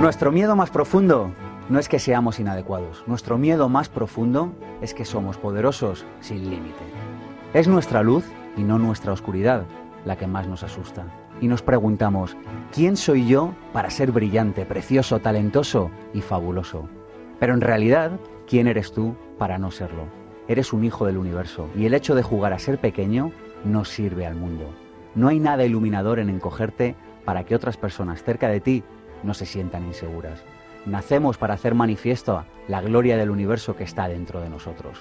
Nuestro miedo más profundo no es que seamos inadecuados. Nuestro miedo más profundo es que somos poderosos sin límite. Es nuestra luz y no nuestra oscuridad la que más nos asusta. Y nos preguntamos, ¿quién soy yo para ser brillante, precioso, talentoso y fabuloso? Pero en realidad, ¿quién eres tú para no serlo? Eres un hijo del universo y el hecho de jugar a ser pequeño no sirve al mundo. No hay nada iluminador en encogerte para que otras personas cerca de ti no se sientan inseguras. Nacemos para hacer manifiesto la gloria del universo que está dentro de nosotros.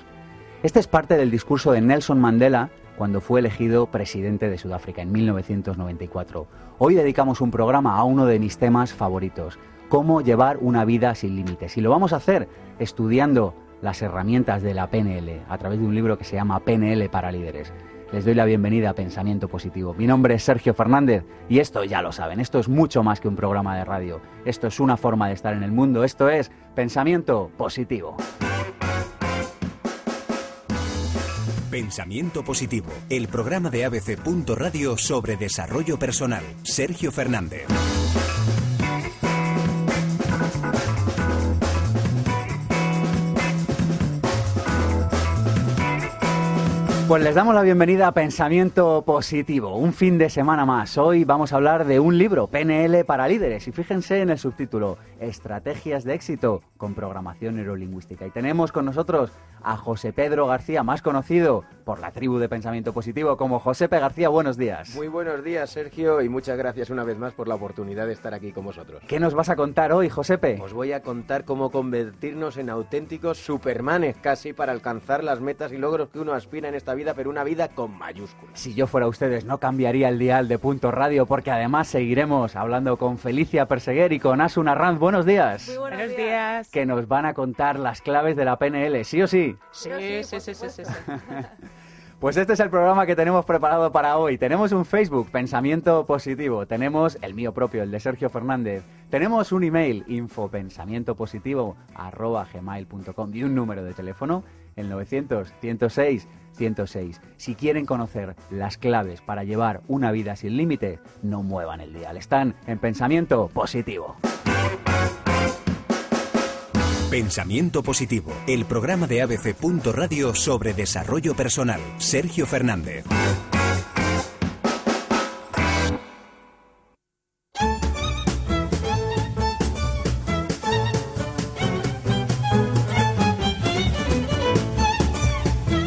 Este es parte del discurso de Nelson Mandela cuando fue elegido presidente de Sudáfrica en 1994. Hoy dedicamos un programa a uno de mis temas favoritos, cómo llevar una vida sin límites. Y lo vamos a hacer estudiando las herramientas de la PNL a través de un libro que se llama PNL para líderes les doy la bienvenida a Pensamiento Positivo. Mi nombre es Sergio Fernández y esto ya lo saben, esto es mucho más que un programa de radio, esto es una forma de estar en el mundo, esto es Pensamiento Positivo. Pensamiento Positivo, el programa de ABC. Radio sobre desarrollo personal. Sergio Fernández. Pues les damos la bienvenida a Pensamiento Positivo, un fin de semana más. Hoy vamos a hablar de un libro, PNL para líderes, y fíjense en el subtítulo, Estrategias de éxito con programación neurolingüística. Y tenemos con nosotros a José Pedro García, más conocido por la tribu de Pensamiento Positivo como Josepe García. Buenos días. Muy buenos días, Sergio, y muchas gracias una vez más por la oportunidad de estar aquí con vosotros. ¿Qué nos vas a contar hoy, Josepe? Os voy a contar cómo convertirnos en auténticos supermanes casi para alcanzar las metas y logros que uno aspira en esta vida, pero una vida con mayúsculas. Si yo fuera ustedes, no cambiaría el dial de Punto Radio, porque además seguiremos hablando con Felicia Perseguer y con Asuna Ranz. Buenos días. Muy buenos, días. Que nos van a contar las claves de la PNL, ¿sí o sí? Sí, sí, sí, sí, sí. Pues este es el programa que tenemos preparado para hoy. Tenemos un Facebook, Pensamiento Positivo. Tenemos el mío propio, el de Sergio Fernández. Tenemos un email, infopensamientopositivo, arroba gmail.com y un número de teléfono, el 900 106 106. Si quieren conocer las claves para llevar una vida sin límite, no muevan el dial. Están en Pensamiento Positivo. Pensamiento Positivo, el programa de ABC. Radio sobre desarrollo personal. Sergio Fernández.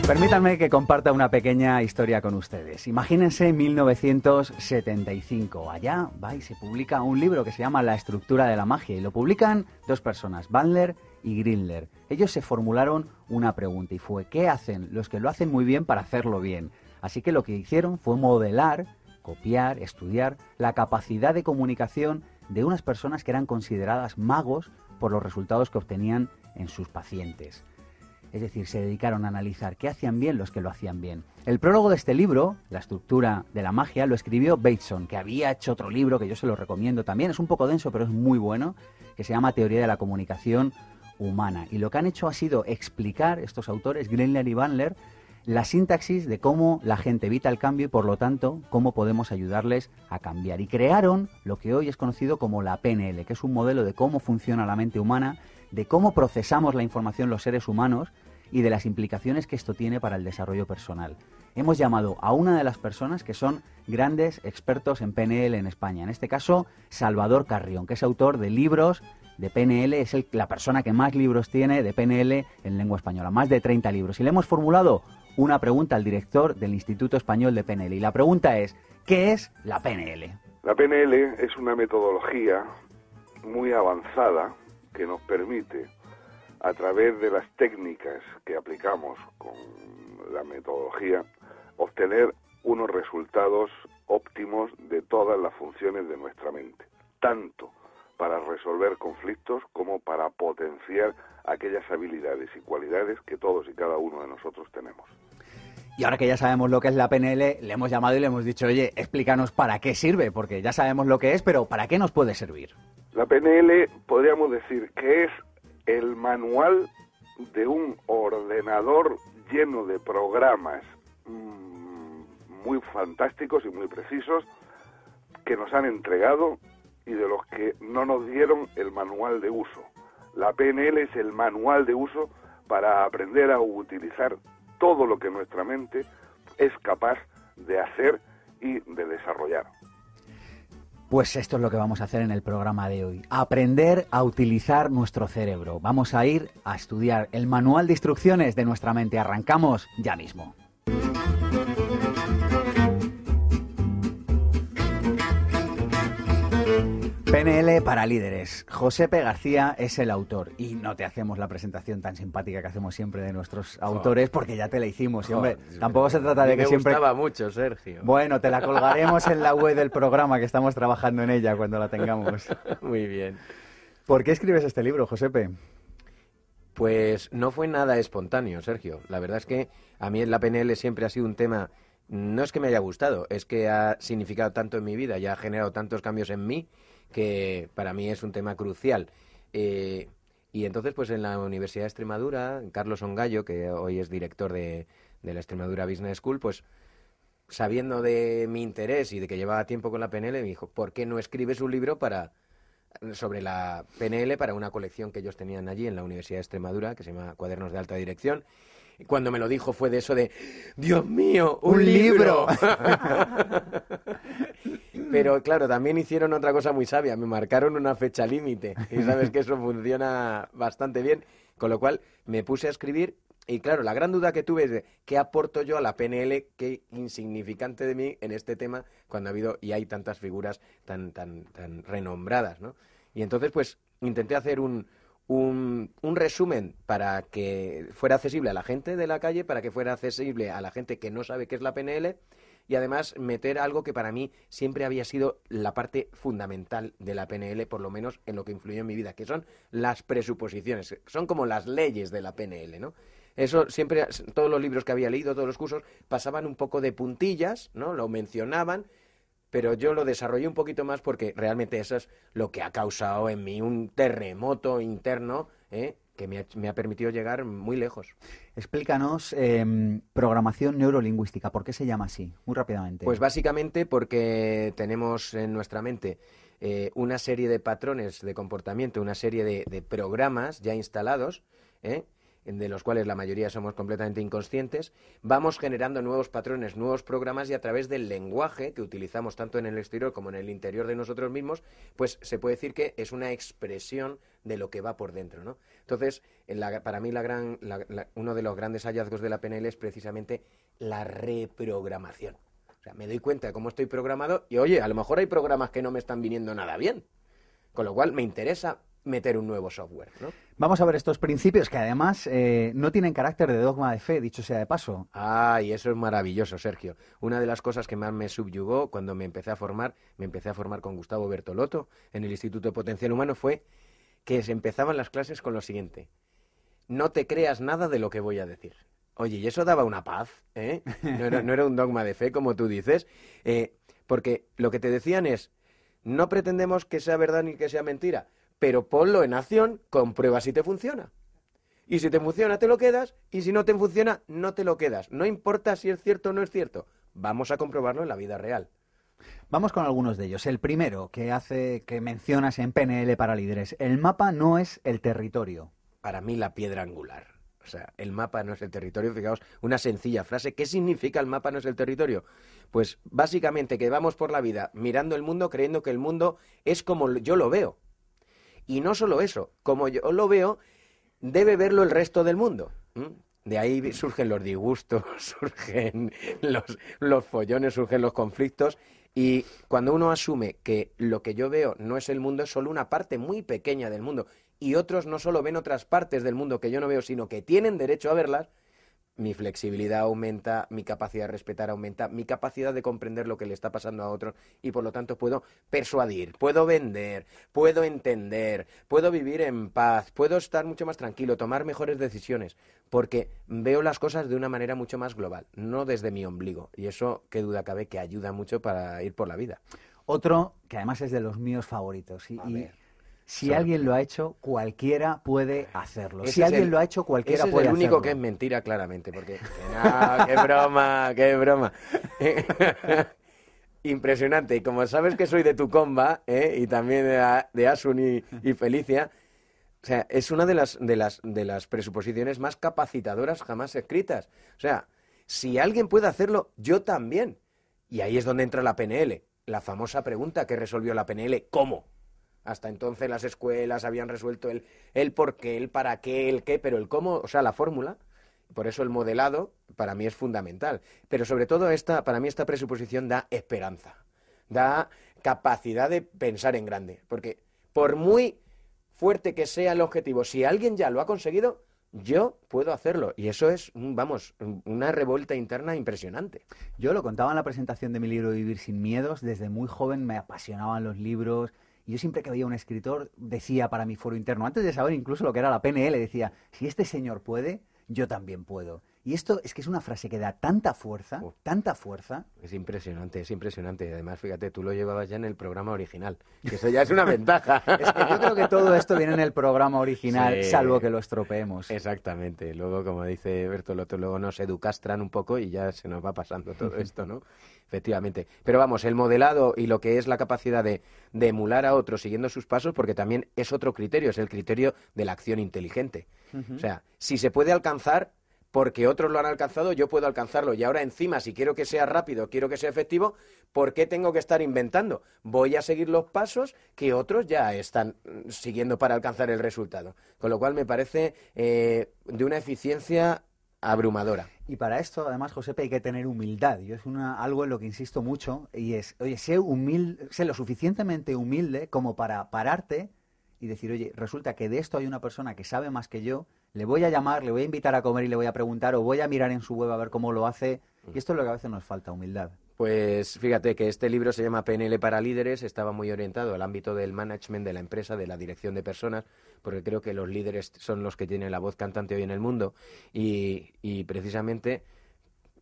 Permítanme que comparta una pequeña historia con ustedes. Imagínense 1975. Allá va y se publica un libro que se llama La estructura de la magia y lo publican dos personas, Bandler Grindler. Ellos se formularon una pregunta y fue ¿qué hacen los que lo hacen muy bien para hacerlo bien? Así que lo que hicieron fue modelar, copiar, estudiar la capacidad de comunicación de unas personas que eran consideradas magos por los resultados que obtenían en sus pacientes. Es decir, se dedicaron a analizar qué hacían bien los que lo hacían bien. El prólogo de este libro, La estructura de la magia, lo escribió Bateson, que había hecho otro libro que yo se lo recomiendo también. Es un poco denso, pero es muy bueno, que se llama Teoría de la Comunicación humana. Y lo que han hecho ha sido explicar, estos autores, Greenler y Bandler, la sintaxis de cómo la gente evita el cambio y por lo tanto cómo podemos ayudarles a cambiar. Y crearon lo que hoy es conocido como la PNL, que es un modelo de cómo funciona la mente humana, de cómo procesamos la información los seres humanos y de las implicaciones que esto tiene para el desarrollo personal. Hemos llamado a una de las personas que son grandes expertos en PNL en España, en este caso Salvador Carrión, que es autor de libros de PNL, es la persona que más libros tiene de PNL en lengua española, más de 30 libros. Y le hemos formulado una pregunta al director del Instituto Español de PNL. Y la pregunta es, ¿qué es la PNL? La PNL es una metodología muy avanzada que nos permite, a través de las técnicas que aplicamos con la metodología, obtener unos resultados óptimos de todas las funciones de nuestra mente, tanto para resolver conflictos como para potenciar aquellas habilidades y cualidades que todos y cada uno de nosotros tenemos. Y ahora que ya sabemos lo que es la PNL, le hemos llamado y le hemos dicho, oye, explícanos para qué sirve, porque ya sabemos lo que es, pero ¿para qué nos puede servir? La PNL podríamos decir que es el manual de un ordenador lleno de programas mmm, muy fantásticos y muy precisos que nos han entregado y de los que no nos dieron el manual de uso. La PNL es el manual de uso para aprender a utilizar todo lo que nuestra mente es capaz de hacer y de desarrollar. Pues esto es lo que vamos a hacer en el programa de hoy. Aprender a utilizar nuestro cerebro. Vamos a ir a estudiar el manual de instrucciones de nuestra mente. Arrancamos ya mismo. PNL para líderes. Josepe García es el autor y no te hacemos la presentación tan simpática que hacemos siempre de nuestros autores porque ya te la hicimos. Y, hombre, tampoco se trata de me que siempre... gustaba mucho, Sergio. Bueno, te la colgaremos en la web del programa que estamos trabajando en ella cuando la tengamos. Muy bien. ¿Por qué escribes este libro, Josepe? Pues no fue nada espontáneo, Sergio. La verdad es que a mí la PNL siempre ha sido un tema, no es que me haya gustado, es que ha significado tanto en mi vida y ha generado tantos cambios en mí que para mí es un tema crucial. Eh, y entonces, pues en la Universidad de Extremadura, Carlos Ongallo, que hoy es director de, de la Extremadura Business School, pues sabiendo de mi interés y de que llevaba tiempo con la PNL, me dijo, ¿por qué no escribes un libro para sobre la PNL para una colección que ellos tenían allí en la Universidad de Extremadura, que se llama Cuadernos de Alta Dirección? Y cuando me lo dijo fue de eso de, Dios mío, un, ¡Un libro! Pero claro, también hicieron otra cosa muy sabia, me marcaron una fecha límite y sabes que eso funciona bastante bien, con lo cual me puse a escribir y claro, la gran duda que tuve es de qué aporto yo a la PNL, qué insignificante de mí en este tema cuando ha habido y hay tantas figuras tan, tan, tan renombradas, ¿no? Y entonces pues intenté hacer un, un, un resumen para que fuera accesible a la gente de la calle, para que fuera accesible a la gente que no sabe qué es la PNL y además meter algo que para mí siempre había sido la parte fundamental de la PNL, por lo menos en lo que influyó en mi vida, que son las presuposiciones, son como las leyes de la PNL, ¿no? Eso siempre, todos los libros que había leído, todos los cursos, pasaban un poco de puntillas, ¿no? Lo mencionaban, pero yo lo desarrollé un poquito más porque realmente eso es lo que ha causado en mí un terremoto interno, ¿eh? Que me ha, me ha permitido llegar muy lejos. Explícanos eh, programación neurolingüística. ¿Por qué se llama así? Muy rápidamente. Pues básicamente porque tenemos en nuestra mente eh, una serie de patrones de comportamiento, una serie de, de programas ya instalados, ¿eh? de los cuales la mayoría somos completamente inconscientes, vamos generando nuevos patrones, nuevos programas y a través del lenguaje que utilizamos tanto en el exterior como en el interior de nosotros mismos, pues se puede decir que es una expresión de lo que va por dentro, ¿no? Entonces, en la- para mí la gran, la- la- uno de los grandes hallazgos de la PNL es precisamente la reprogramación. O sea, me doy cuenta de cómo estoy programado y, oye, a lo mejor hay programas que no me están viniendo nada bien. Con lo cual, me interesa meter un nuevo software, ¿no? Vamos a ver estos principios que además eh, no tienen carácter de dogma de fe, dicho sea de paso. Ah, y eso es maravilloso, Sergio. Una de las cosas que más me subyugó cuando me empecé a formar, me empecé a formar con Gustavo Bertolotto en el Instituto de Potencial Humano, fue que se empezaban las clases con lo siguiente. No te creas nada de lo que voy a decir. Oye, y eso daba una paz, ¿eh? No era, un dogma de fe, como tú dices, eh, porque lo que te decían es, no pretendemos que sea verdad ni que sea mentira, pero ponlo en acción, comprueba si te funciona. Y si te funciona, te lo quedas. Y si no te funciona, no te lo quedas. No importa si es cierto o no es cierto. Vamos a comprobarlo en la vida real. Vamos con algunos de ellos. El primero que hace que mencionas en PNL para líderes. El mapa no es el territorio. Para mí, la piedra angular. O sea, el mapa no es el territorio. Fijaos, una sencilla frase. ¿Qué significa el mapa no es el territorio? Pues básicamente que vamos por la vida mirando el mundo creyendo que el mundo es como yo lo veo. Y no solo eso, como yo lo veo, debe verlo el resto del mundo. De ahí surgen los disgustos, surgen los, los follones, surgen los conflictos. Y cuando uno asume que lo que yo veo no es el mundo, es solo una parte muy pequeña del mundo, y otros no solo ven otras partes del mundo que yo no veo, sino que tienen derecho a verlas, mi flexibilidad aumenta, mi capacidad de respetar aumenta, mi capacidad de comprender lo que le está pasando a otros y por lo tanto puedo persuadir, puedo vender, puedo entender, puedo vivir en paz, puedo estar mucho más tranquilo, tomar mejores decisiones, porque veo las cosas de una manera mucho más global, no desde mi ombligo. Y eso, qué duda cabe, que ayuda mucho para ir por la vida. Otro que además es de los míos favoritos. Y, A y ver. Si alguien lo ha hecho, cualquiera puede hacerlo. Si es alguien el- lo ha hecho, cualquiera Ese es puede el único hacerlo. que es mentira, claramente, porque... no, ¡Qué broma, qué broma! impresionante. Y como sabes que soy de tu comba, ¿eh? y también de Asun y, y Felicia, o sea, es una de las, de, las, de las presuposiciones más capacitadoras jamás escritas. O sea, si alguien puede hacerlo, yo también. Y ahí es donde entra la PNL, la famosa pregunta que resolvió la PNL, ¿cómo? Hasta entonces las escuelas habían resuelto el, el por qué, el para qué, el qué, pero el cómo, o sea, la fórmula, por eso el modelado para mí es fundamental. Pero sobre todo esta, para mí esta presuposición da esperanza, da capacidad de pensar en grande. Porque por muy fuerte que sea el objetivo, si alguien ya lo ha conseguido, yo puedo hacerlo. Y eso es, vamos, una revuelta interna impresionante. Yo lo contaba en la presentación de mi libro Vivir sin miedos. Desde muy joven me apasionaban los libros. Y yo siempre que veía un escritor decía para mi foro interno, antes de saber incluso lo que era la PNL, decía, si este señor puede, yo también puedo. Y esto es que es una frase que da tanta fuerza, tanta fuerza. Es impresionante, es impresionante. Y además, fíjate, tú lo llevabas ya en el programa original. Que eso ya es una ventaja. Es que yo creo que todo esto viene en el programa original, Sí. salvo que lo estropeemos. Exactamente. Luego, como dice Bertolotto, luego nos educastran un poco y ya se nos va pasando todo esto, ¿no? Efectivamente. Pero vamos, el modelado y lo que es la capacidad de, de emular a otros siguiendo sus pasos, porque también es otro criterio, es el criterio de la acción inteligente. O sea, si se puede alcanzar porque otros lo han alcanzado, yo puedo alcanzarlo. Y ahora encima, si quiero que sea rápido, quiero que sea efectivo, ¿por qué tengo que estar inventando? Voy a seguir los pasos que otros ya están mm, siguiendo para alcanzar el resultado. Con lo cual me parece eh, de una eficiencia abrumadora. Y para esto, además, Josepe, hay que tener humildad. Yo es una, algo en lo que insisto mucho y es, oye, sé, humilde, sé lo suficientemente humilde como para pararte y decir, oye, resulta que de esto hay una persona que sabe más que yo, le voy a llamar, le voy a invitar a comer y le voy a preguntar o voy a mirar en su web a ver cómo lo hace. Y esto es lo que a veces nos falta, humildad. Pues fíjate que este libro se llama PNL para líderes, estaba muy orientado al ámbito del management de la empresa, de la dirección de personas, porque creo que los líderes son los que tienen la voz cantante hoy en el mundo y, y precisamente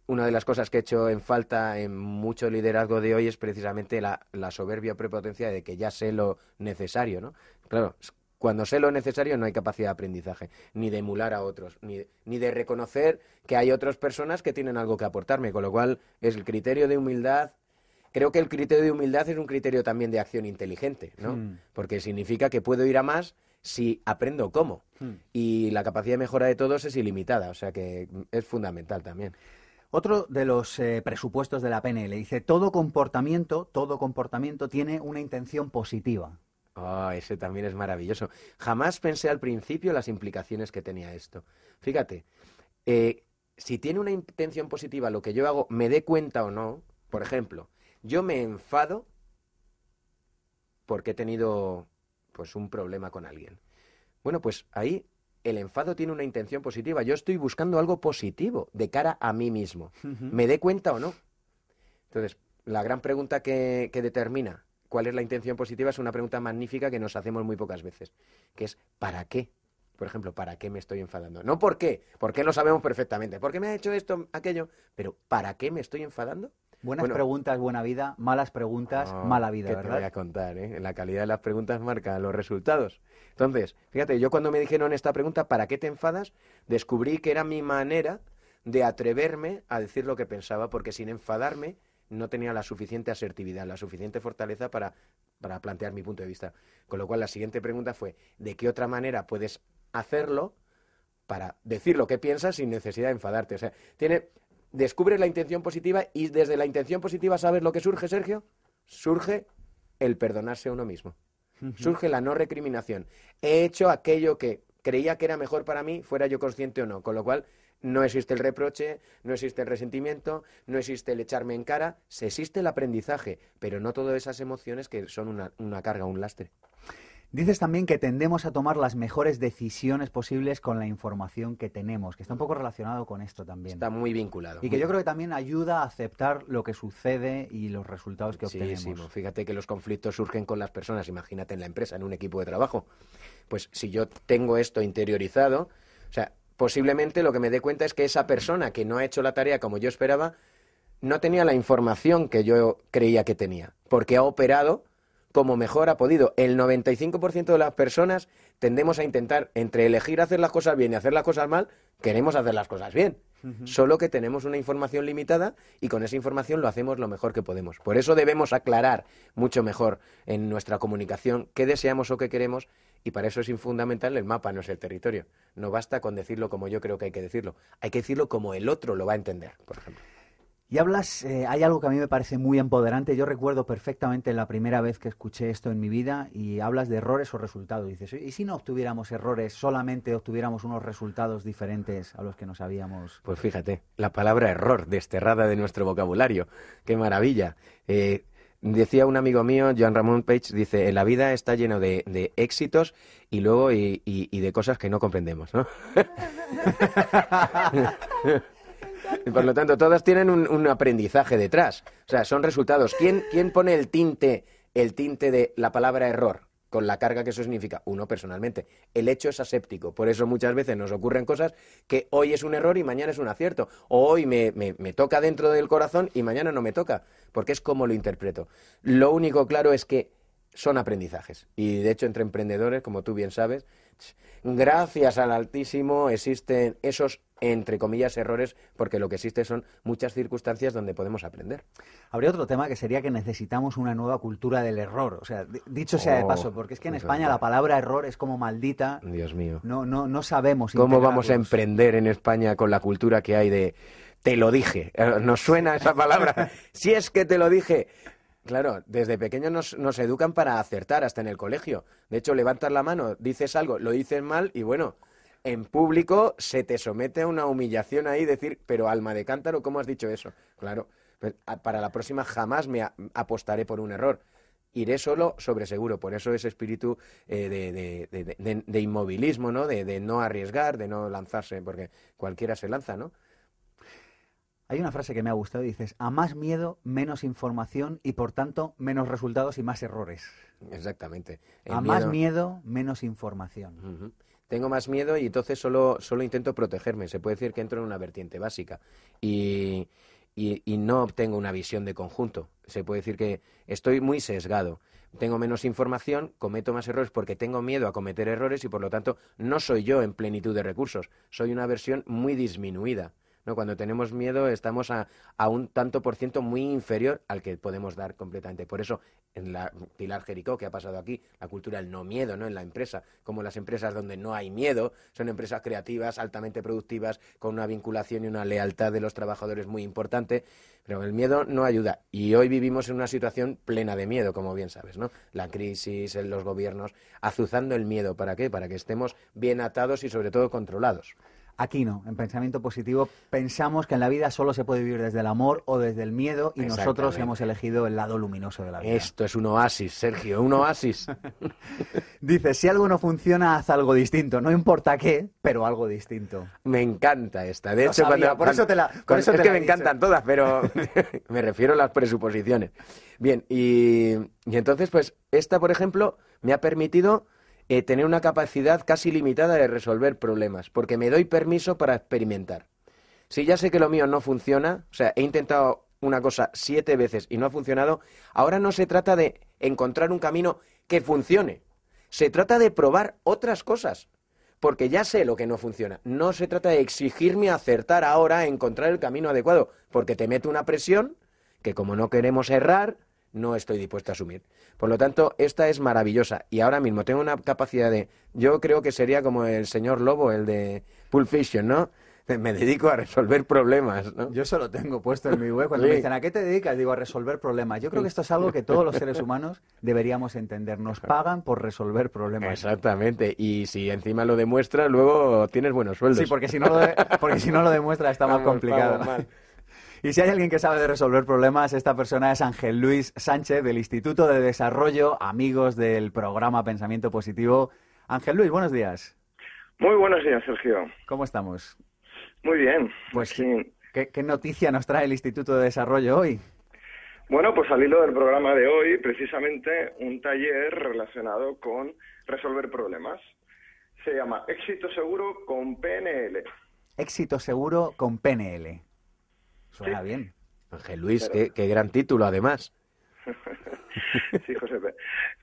una de las cosas que he hecho en falta en mucho liderazgo de hoy es precisamente la, la soberbia prepotencia de que ya sé lo necesario, ¿no? Claro, cuando sé lo necesario no hay capacidad de aprendizaje, ni de emular a otros, ni, ni de reconocer que hay otras personas que tienen algo que aportarme, con lo cual es el criterio de humildad. Creo que el criterio de humildad es un criterio también de acción inteligente, ¿no? Hmm. Porque significa que puedo ir a más si aprendo cómo. Hmm. Y la capacidad de mejora de todos es ilimitada, o sea que es fundamental también. Otro de los eh, presupuestos de la PNL dice, todo comportamiento, todo comportamiento tiene una intención positiva. Ah, ese también es maravilloso. Jamás pensé al principio las implicaciones que tenía esto. Fíjate, eh, si tiene una intención positiva lo que yo hago, me dé cuenta o no, por ejemplo, yo me enfado porque he tenido pues un problema con alguien. Bueno, pues ahí el enfado tiene una intención positiva. Yo estoy buscando algo positivo de cara a mí mismo. ¿Me dé cuenta o no? Entonces, la gran pregunta que, que determina cuál es la intención positiva es una pregunta magnífica que nos hacemos muy pocas veces, que es ¿para qué? Por ejemplo, ¿para qué me estoy enfadando? No por qué, porque lo sabemos perfectamente. ¿Por qué me ha hecho esto, aquello? Pero ¿para qué me estoy enfadando? Buenas Bueno. preguntas, buena vida, malas preguntas, Ah, mala vida, que te voy a ¿verdad? contar, ¿eh? La calidad de las preguntas marca los resultados. Entonces, fíjate, yo cuando me dijeron esta pregunta, ¿para qué te enfadas? Descubrí que era mi manera de atreverme a decir lo que pensaba, porque sin enfadarme no tenía la suficiente asertividad, la suficiente fortaleza para, para plantear mi punto de vista. Con lo cual, la siguiente pregunta fue, ¿de qué otra manera puedes hacerlo para decir lo que piensas sin necesidad de enfadarte? O sea, tiene, descubres la intención positiva y desde la intención positiva, ¿sabes lo que surge, Sergio? Surge el perdonarse a uno mismo. Surge la no recriminación. He hecho aquello que creía que era mejor para mí, fuera yo consciente o no. Con lo cual, no existe el reproche, no existe el resentimiento, no existe el echarme en cara, se existe el aprendizaje, pero no todas esas emociones que son una, una carga, un lastre. Dices también que tendemos a tomar las mejores decisiones posibles con la información que tenemos, que está un poco relacionado con esto también. Está muy vinculado. Y que yo creo que también ayuda a aceptar lo que sucede y los resultados que Sí, obtenemos. sí, fíjate que los conflictos surgen con las personas, imagínate en la empresa, en un equipo de trabajo. Pues si yo tengo esto interiorizado, o sea, posiblemente lo que me dé cuenta es que esa persona que no ha hecho la tarea como yo esperaba, no tenía la información que yo creía que tenía, porque ha operado como mejor ha podido. El 95% de las personas tendemos a intentar, entre elegir hacer las cosas bien y hacer las cosas mal, queremos hacer las cosas bien. Solo que tenemos una información limitada y con esa información lo hacemos lo mejor que podemos. Por eso debemos aclarar mucho mejor en nuestra comunicación qué deseamos o qué queremos y para eso es fundamental el mapa, no es el territorio. No basta con decirlo como yo creo que hay que decirlo. Hay que decirlo como el otro lo va a entender, por ejemplo. Y hablas, eh, hay algo que a mí me parece muy empoderante. Yo recuerdo perfectamente la primera vez que escuché esto en mi vida y hablas de errores o resultados. Dices, ¿y si no obtuviéramos errores, solamente obtuviéramos unos resultados diferentes a los que nos habíamos? Pues fíjate, la palabra error desterrada de nuestro vocabulario. ¡Qué maravilla! Eh, decía un amigo mío, Joan Ramón Page, dice, la vida está lleno de, de éxitos y luego y, y- y de cosas que no comprendemos, ¿no? Por lo tanto, todas tienen un, un aprendizaje detrás. O sea, son resultados. ¿Quién, ¿Quién pone el tinte, el tinte de la palabra error? Con la carga que eso significa. Uno personalmente. El hecho es aséptico. Por eso muchas veces nos ocurren cosas que hoy es un error y mañana es un acierto. O hoy me, me- me toca dentro del corazón y mañana no me toca. Porque es como lo interpreto. Lo único claro es que son aprendizajes. Y de hecho, entre emprendedores, como tú bien sabes, gracias al Altísimo existen esos, entre comillas, errores, porque lo que existe son muchas circunstancias donde podemos aprender. Habría otro tema que sería que necesitamos una nueva cultura del error. O sea, di- dicho sea de Oh, paso, porque es que en es España la palabra error es como maldita. Dios mío. No, no, no sabemos. ¿Cómo vamos a emprender en España con la cultura que hay de te lo dije? Eh, ¿Nos suena esa palabra? si es que te lo dije. Claro, desde pequeños nos, nos educan para acertar, hasta en el colegio. De hecho, levantas la mano, dices algo, lo dices mal y bueno, en público se te somete a una humillación ahí, decir, pero alma de cántaro, ¿cómo has dicho eso? Claro, pues, a- para la próxima jamás me a- apostaré por un error. Iré solo sobre seguro, por eso ese espíritu eh, de, de- de- de- de inmovilismo, ¿no? De, no arriesgar, de no lanzarse, porque cualquiera se lanza, ¿no? Hay una frase que me ha gustado, dices, a más miedo, menos información y por tanto menos resultados y más errores. Exactamente. El a más miedo- menos información. Tengo más miedo y entonces solo, solo intento protegerme. Se puede decir que entro en una vertiente básica y, y- y no obtengo una visión de conjunto. Se puede decir que estoy muy sesgado. Tengo menos información, cometo más errores porque tengo miedo a cometer errores y por lo tanto no soy yo en plenitud de recursos. Soy una versión muy disminuida. ¿No? Cuando tenemos miedo estamos a, un tanto por ciento muy inferior al que podemos dar completamente. Por eso, en la Pilar Jericó, que ha pasado aquí, la cultura del no miedo ¿no? en la empresa, como las empresas donde no hay miedo, son empresas creativas, altamente productivas, con una vinculación y una lealtad de los trabajadores muy importante, pero el miedo no ayuda. Y hoy vivimos en una situación plena de miedo, como bien sabes, ¿no? La crisis, los gobiernos, azuzando el miedo. ¿Para qué? Para que estemos bien atados y sobre todo controlados. Aquí no, en pensamiento positivo pensamos que en la vida solo se puede vivir desde el amor o desde el miedo y nosotros hemos elegido el lado luminoso de la vida. Esto es un oasis, Sergio, un oasis. Dice, si algo no funciona, haz algo distinto. No importa qué, pero algo distinto. Me encanta esta. De Lo hecho, sabía, cuando, por eso te la- por eso es te que la me he encantan todas, pero me refiero a las presuposiciones. Bien, y, y entonces, pues, esta, por ejemplo, me ha permitido eh, tener una capacidad casi limitada de resolver problemas, porque me doy permiso para experimentar. Si ya sé que lo mío no funciona, o sea, he intentado una cosa siete veces y no ha funcionado, ahora no se trata de encontrar un camino que funcione. Se trata de probar otras cosas. Porque ya sé lo que no funciona. No se trata de exigirme acertar ahora, encontrar el camino adecuado, porque te meto una presión que como no queremos errar, no estoy dispuesto a asumir. Por lo tanto, esta es maravillosa. Y ahora mismo tengo una capacidad de... Yo creo que sería como el señor Lobo, el de Pulp Fiction, ¿no? Me dedico a resolver problemas, ¿no? Yo solo tengo puesto en mi web. Cuando Sí. me dicen, ¿a qué te dedicas? Digo, a resolver problemas. Yo creo que esto es algo que todos los seres humanos deberíamos entender. Nos pagan por resolver problemas. Exactamente. Y si encima lo demuestras, luego tienes buenos sueldos. Sí, porque si no lo, de- porque si no lo demuestra está más complicado. vamos. Y si hay alguien que sabe de resolver problemas, esta persona es Ángel Luis Sánchez del Instituto de Desarrollo, amigos del programa Pensamiento Positivo. Ángel Luis, buenos días. Muy buenos días, Sergio. ¿Cómo estamos? Muy bien. Pues Sí. ¿Qué, qué noticia nos trae el Instituto de Desarrollo hoy? Bueno, pues al hilo del programa de hoy, precisamente un taller relacionado con resolver problemas. Se llama Éxito Seguro con PNL. Éxito seguro con PNL. Suena Sí. bien. Ángel Luis, Pero- qué, qué gran título, además. Sí, José.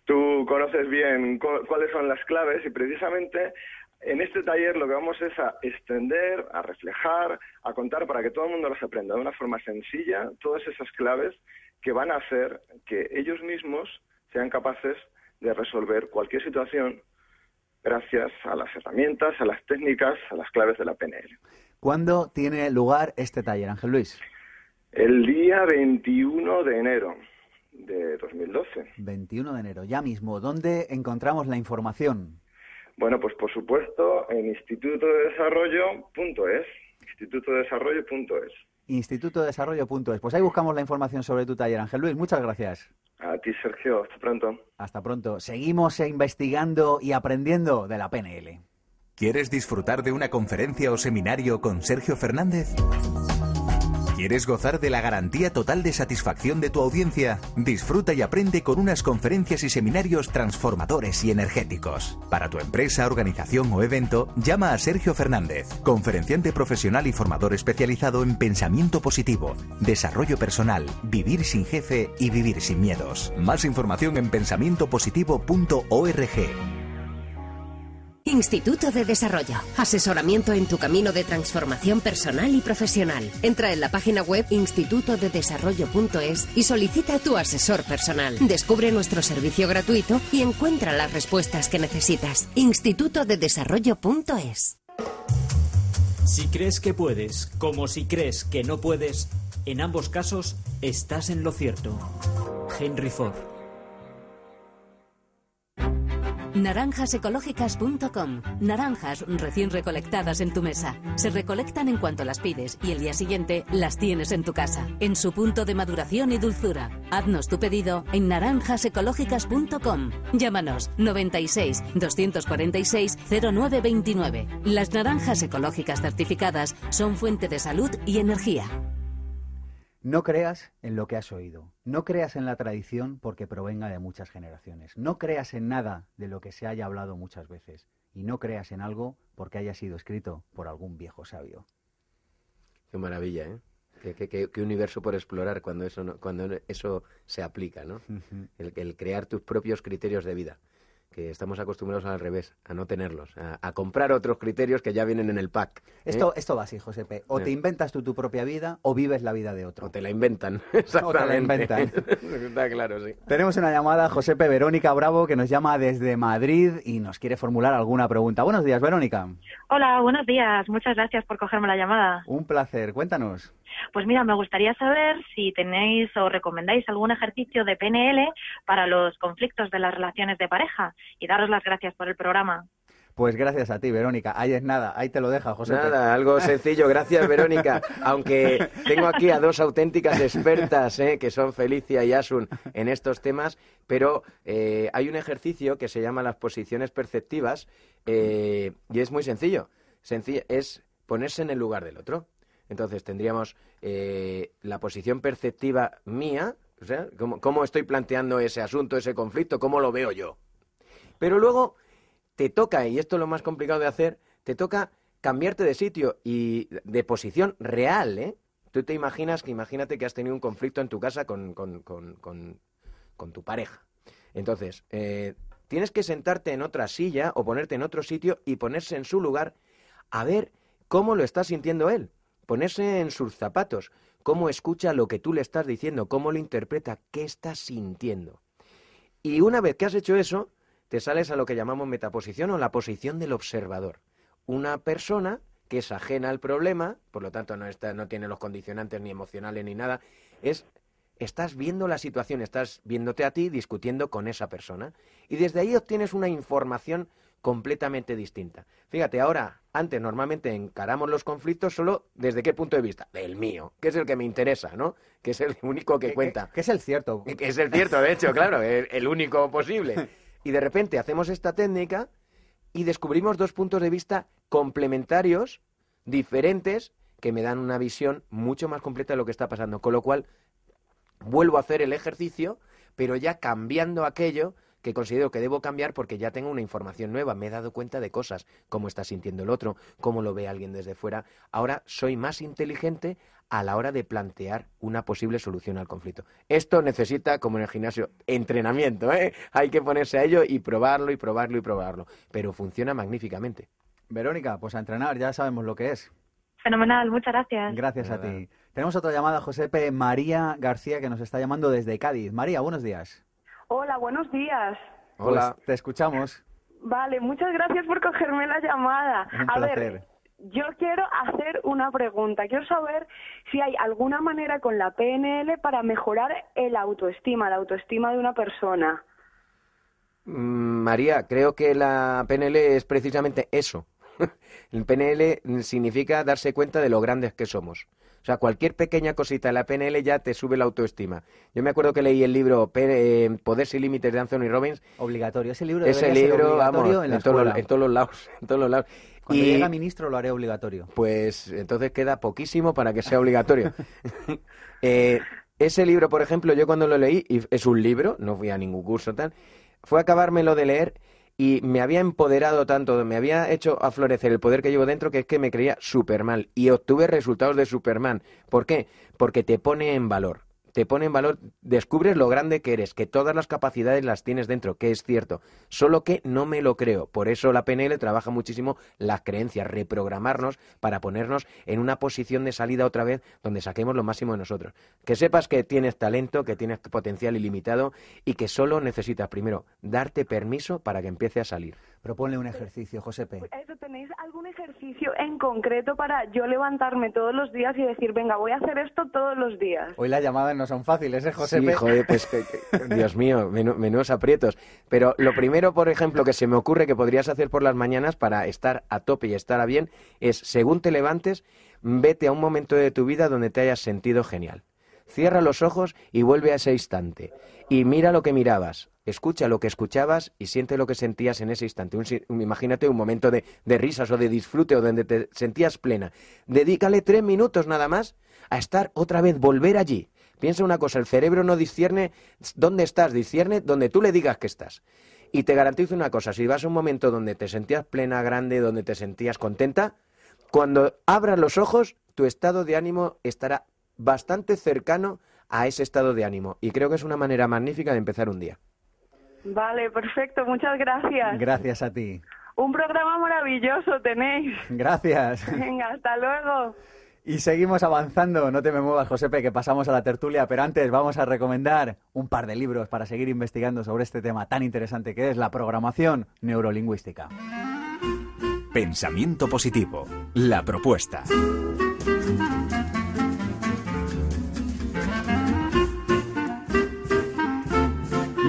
Tú conoces bien cu- cuáles son las claves y precisamente En este taller lo que vamos es a extender, a reflejar, a contar para que todo el mundo las aprenda de una forma sencilla todas esas claves que van a hacer que ellos mismos sean capaces de resolver cualquier situación gracias a las herramientas, a las técnicas, a las claves de la PNL. ¿Cuándo tiene lugar este taller, Ángel Luis? El día 21 de enero de 2012. 21 de enero, ya mismo. ¿Dónde encontramos la información? Bueno, pues por supuesto en institutodesarrollo.es. Institutodesarrollo.es. Institutodesarrollo.es. Pues ahí buscamos la información sobre tu taller, Ángel Luis. Muchas gracias. A ti, Sergio. Hasta pronto. Hasta pronto. Seguimos investigando y aprendiendo de la PNL. ¿Quieres disfrutar de una conferencia o seminario con Sergio Fernández? ¿Quieres gozar de la garantía total de satisfacción de tu audiencia? Disfruta y aprende con unas conferencias y seminarios transformadores y energéticos. Para tu empresa, organización o evento, llama a Sergio Fernández, conferenciante profesional y formador especializado en pensamiento positivo, desarrollo personal, vivir sin jefe y vivir sin miedos. Más información en pensamientopositivo.org. Instituto de Desarrollo. Asesoramiento en tu camino de transformación personal y profesional. Entra en la página web institutodedesarrollo.es y solicita tu asesor personal. Descubre nuestro servicio gratuito y encuentra las respuestas que necesitas. institutodedesarrollo.es. Si crees que puedes, como si crees que no puedes, en ambos casos estás en lo cierto. Henry Ford. Naranjasecológicas.com. Naranjas recién recolectadas en tu mesa. Se recolectan en cuanto las pides y el día siguiente las tienes en tu casa, en su punto de maduración y dulzura. Haznos tu pedido en naranjasecológicas.com. Llámanos 96 246 0929. Las naranjas ecológicas certificadas son fuente de salud y energía. No creas en lo que has oído. No creas en la tradición porque provenga de muchas generaciones. No creas en nada de lo que se haya hablado muchas veces. Y no creas en algo porque haya sido escrito por algún viejo sabio. Qué maravilla, ¿eh? Qué, qué- qué universo por explorar cuando eso, no- cuando eso se aplica, ¿no? el, el crear tus propios criterios de vida. Que estamos acostumbrados al revés, a no tenerlos, a, a comprar otros criterios que ya vienen en el pack. ¿eh? Esto, esto va así, Josepe. O Sí. te inventas tú tu propia vida o vives la vida de otro. O te la inventan. O te la Exactamente. inventan. Está claro, sí. Tenemos una llamada, Josepe Verónica Bravo, que nos llama desde Madrid y nos quiere formular alguna pregunta. Buenos días, Verónica. Hola, buenos días. Muchas gracias por cogerme la llamada. Un placer. Cuéntanos. Pues mira, me gustaría saber si tenéis o recomendáis algún ejercicio de PNL para los conflictos de las relaciones de pareja y daros las gracias por el programa. Pues gracias a ti, Verónica. Ahí es nada, ahí te lo deja, Josepe. Nada, algo sencillo. Gracias, Verónica. Aunque tengo aquí a dos auténticas expertas, ¿eh? que son Felicia y Asun, en estos temas, pero eh, hay un ejercicio que se llama las posiciones perceptivas eh, y es muy sencillo. Sencillo, es ponerse en el lugar del otro. Entonces tendríamos eh, la posición perceptiva mía, o sea, cómo, estoy planteando ese asunto, ese conflicto, cómo lo veo yo. Pero luego te toca, y esto es lo más complicado de hacer, te toca cambiarte de sitio y de posición real, ¿eh? Tú te imaginas que imagínate que has tenido un conflicto en tu casa con, con- con- con- con tu pareja. Entonces, eh, tienes que sentarte en otra silla o ponerte en otro sitio y ponerse en su lugar a ver cómo lo está sintiendo él. Ponerse en sus zapatos, cómo escucha lo que tú le estás diciendo, cómo lo interpreta, qué está sintiendo. Y una vez que has hecho eso, te sales a lo que llamamos metaposición o la posición del observador. Una persona que es ajena al problema, por lo tanto no, está, no tiene los condicionantes ni emocionales ni nada, es estás viendo la situación, estás viéndote a ti discutiendo con esa persona y desde ahí obtienes una información completamente distinta. Fíjate, ahora, antes normalmente encaramos los conflictos solo desde qué punto de vista? Del mío, que es el que me interesa, ¿no? Que es el único que cuenta. Que es el cierto. Que es el cierto, de hecho, claro, el, el único posible. Y de repente hacemos esta técnica y descubrimos dos puntos de vista complementarios, diferentes, que me dan una visión mucho más completa de lo que está pasando. Con lo cual, vuelvo a hacer el ejercicio, pero ya cambiando aquello que considero que debo cambiar porque ya tengo una información nueva, me he dado cuenta de cosas, cómo está sintiendo el otro, cómo lo ve alguien desde fuera. Ahora soy más inteligente a la hora de plantear una posible solución al conflicto. Esto necesita, como en el gimnasio, entrenamiento, ¿eh? Hay que ponerse a ello y probarlo y probarlo y probarlo, pero funciona magníficamente. Verónica, pues a entrenar, ya sabemos lo que es. Fenomenal, muchas gracias. Gracias a ti. Tenemos otra llamada, Josepe, María García, que nos está llamando desde Cádiz. María, buenos días. Hola, buenos días. Hola. Pues te escuchamos. Vale, muchas gracias por cogerme la llamada. Un a placer. ver, yo quiero hacer una pregunta. Quiero saber si hay alguna manera con la PNL para mejorar el autoestima, la autoestima de una persona. Mm, María, creo que la PNL es precisamente eso. El PNL significa darse cuenta de lo grandes que somos. O sea, cualquier pequeña cosita de la PNL ya te sube la autoestima. Yo me acuerdo que leí el libro eh, Poder sin Límites de Anthony Robbins. Obligatorio. Ese libro Ese libro, obligatorio vamos, en la todos los, en todos los lados. En todos los lados. Cuando Y- llega ministro lo haré obligatorio. Pues entonces queda poquísimo para que sea obligatorio. Eh, ese libro, por ejemplo, yo cuando lo leí, y es un libro, no fui a ningún curso tal, fue acabármelo de leer y me había empoderado tanto, me había hecho aflorecer el poder que llevo dentro que es que me creía Superman y obtuve resultados de Superman. ¿Por qué? Porque te pone en valor. Te pone en valor, descubres lo grande que eres, que todas las capacidades las tienes dentro, que es cierto. Solo que no me lo creo. Por eso la PNL trabaja muchísimo las creencias, reprogramarnos para ponernos en una posición de salida otra vez donde saquemos lo máximo de nosotros. Que sepas que tienes talento, que tienes potencial ilimitado y que solo necesitas primero darte permiso para que empiece a salir. Proponle un ejercicio, Josepe. Eso, ¿Tenéis algún ejercicio en concreto para yo levantarme todos los días y decir, venga, voy a hacer esto todos los días? Hoy las llamadas no son fáciles, ¿eh, Josepe? Sí, joder, pues que- que- Dios mío, menu- menudos aprietos. Pero lo primero, por ejemplo, que se me ocurre que podrías hacer por las mañanas para estar a tope y estar a bien es, según te levantes, vete a un momento de tu vida donde te hayas sentido genial. Cierra los ojos y vuelve a ese instante. Y mira lo que mirabas, escucha lo que escuchabas y siente lo que sentías en ese instante. Imagínate un momento de, de risas o de disfrute o donde te sentías plena. Dedícale tres minutos nada más a estar otra vez, volver allí. Piensa una cosa, el cerebro no discierne dónde estás, discierne donde tú le digas que estás. Y te garantizo una cosa, si vas a un momento donde te sentías plena, grande, donde te sentías contenta, cuando abras los ojos, tu estado de ánimo estará bastante cercano a ese estado de ánimo. Y creo que es una manera magnífica de empezar un día. Vale, perfecto, muchas gracias. Gracias a ti. Un programa maravilloso tenéis. Gracias. Venga, hasta luego. Y seguimos avanzando, no te me muevas, Josepe, que pasamos a la tertulia, pero antes vamos a recomendar un par de libros para seguir investigando sobre este tema tan interesante que es la programación neurolingüística. Pensamiento positivo. La propuesta.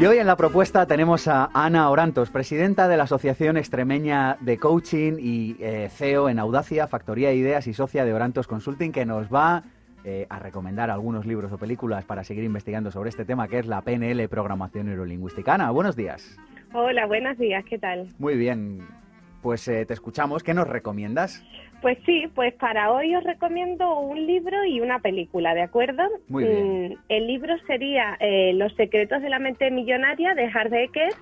Y hoy en la propuesta tenemos a Ana Orantos, presidenta de la Asociación Extremeña de Coaching y eh, CEO en Audacia, Factoría de Ideas y socia de Orantos Consulting, que nos va eh, a recomendar algunos libros o películas para seguir investigando sobre este tema, que es la PNL, Programación Neurolingüística. Ana, buenos días. Hola, buenos días, ¿qué tal? Muy bien, pues eh, te escuchamos. ¿Qué nos recomiendas? Pues sí, pues para hoy os recomiendo un libro y una película, ¿de acuerdo? Muy bien. Mm, el libro sería eh, Los secretos de la mente millonaria de Hard Ecker.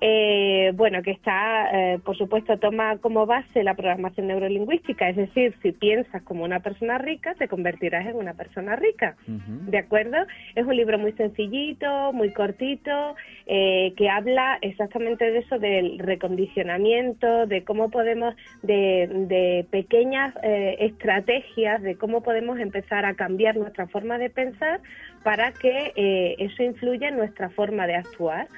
Eh, bueno, que está, eh, por supuesto, toma como base la programación neurolingüística, es decir, si piensas como una persona rica, te convertirás en una persona rica. ¿De acuerdo? Es un libro muy sencillito, muy cortito, eh, que habla exactamente de eso, del recondicionamiento, de cómo podemos, de, de pequeñas eh, estrategias, de cómo podemos empezar a cambiar nuestra forma de pensar para que eh, eso influya en nuestra forma de actuar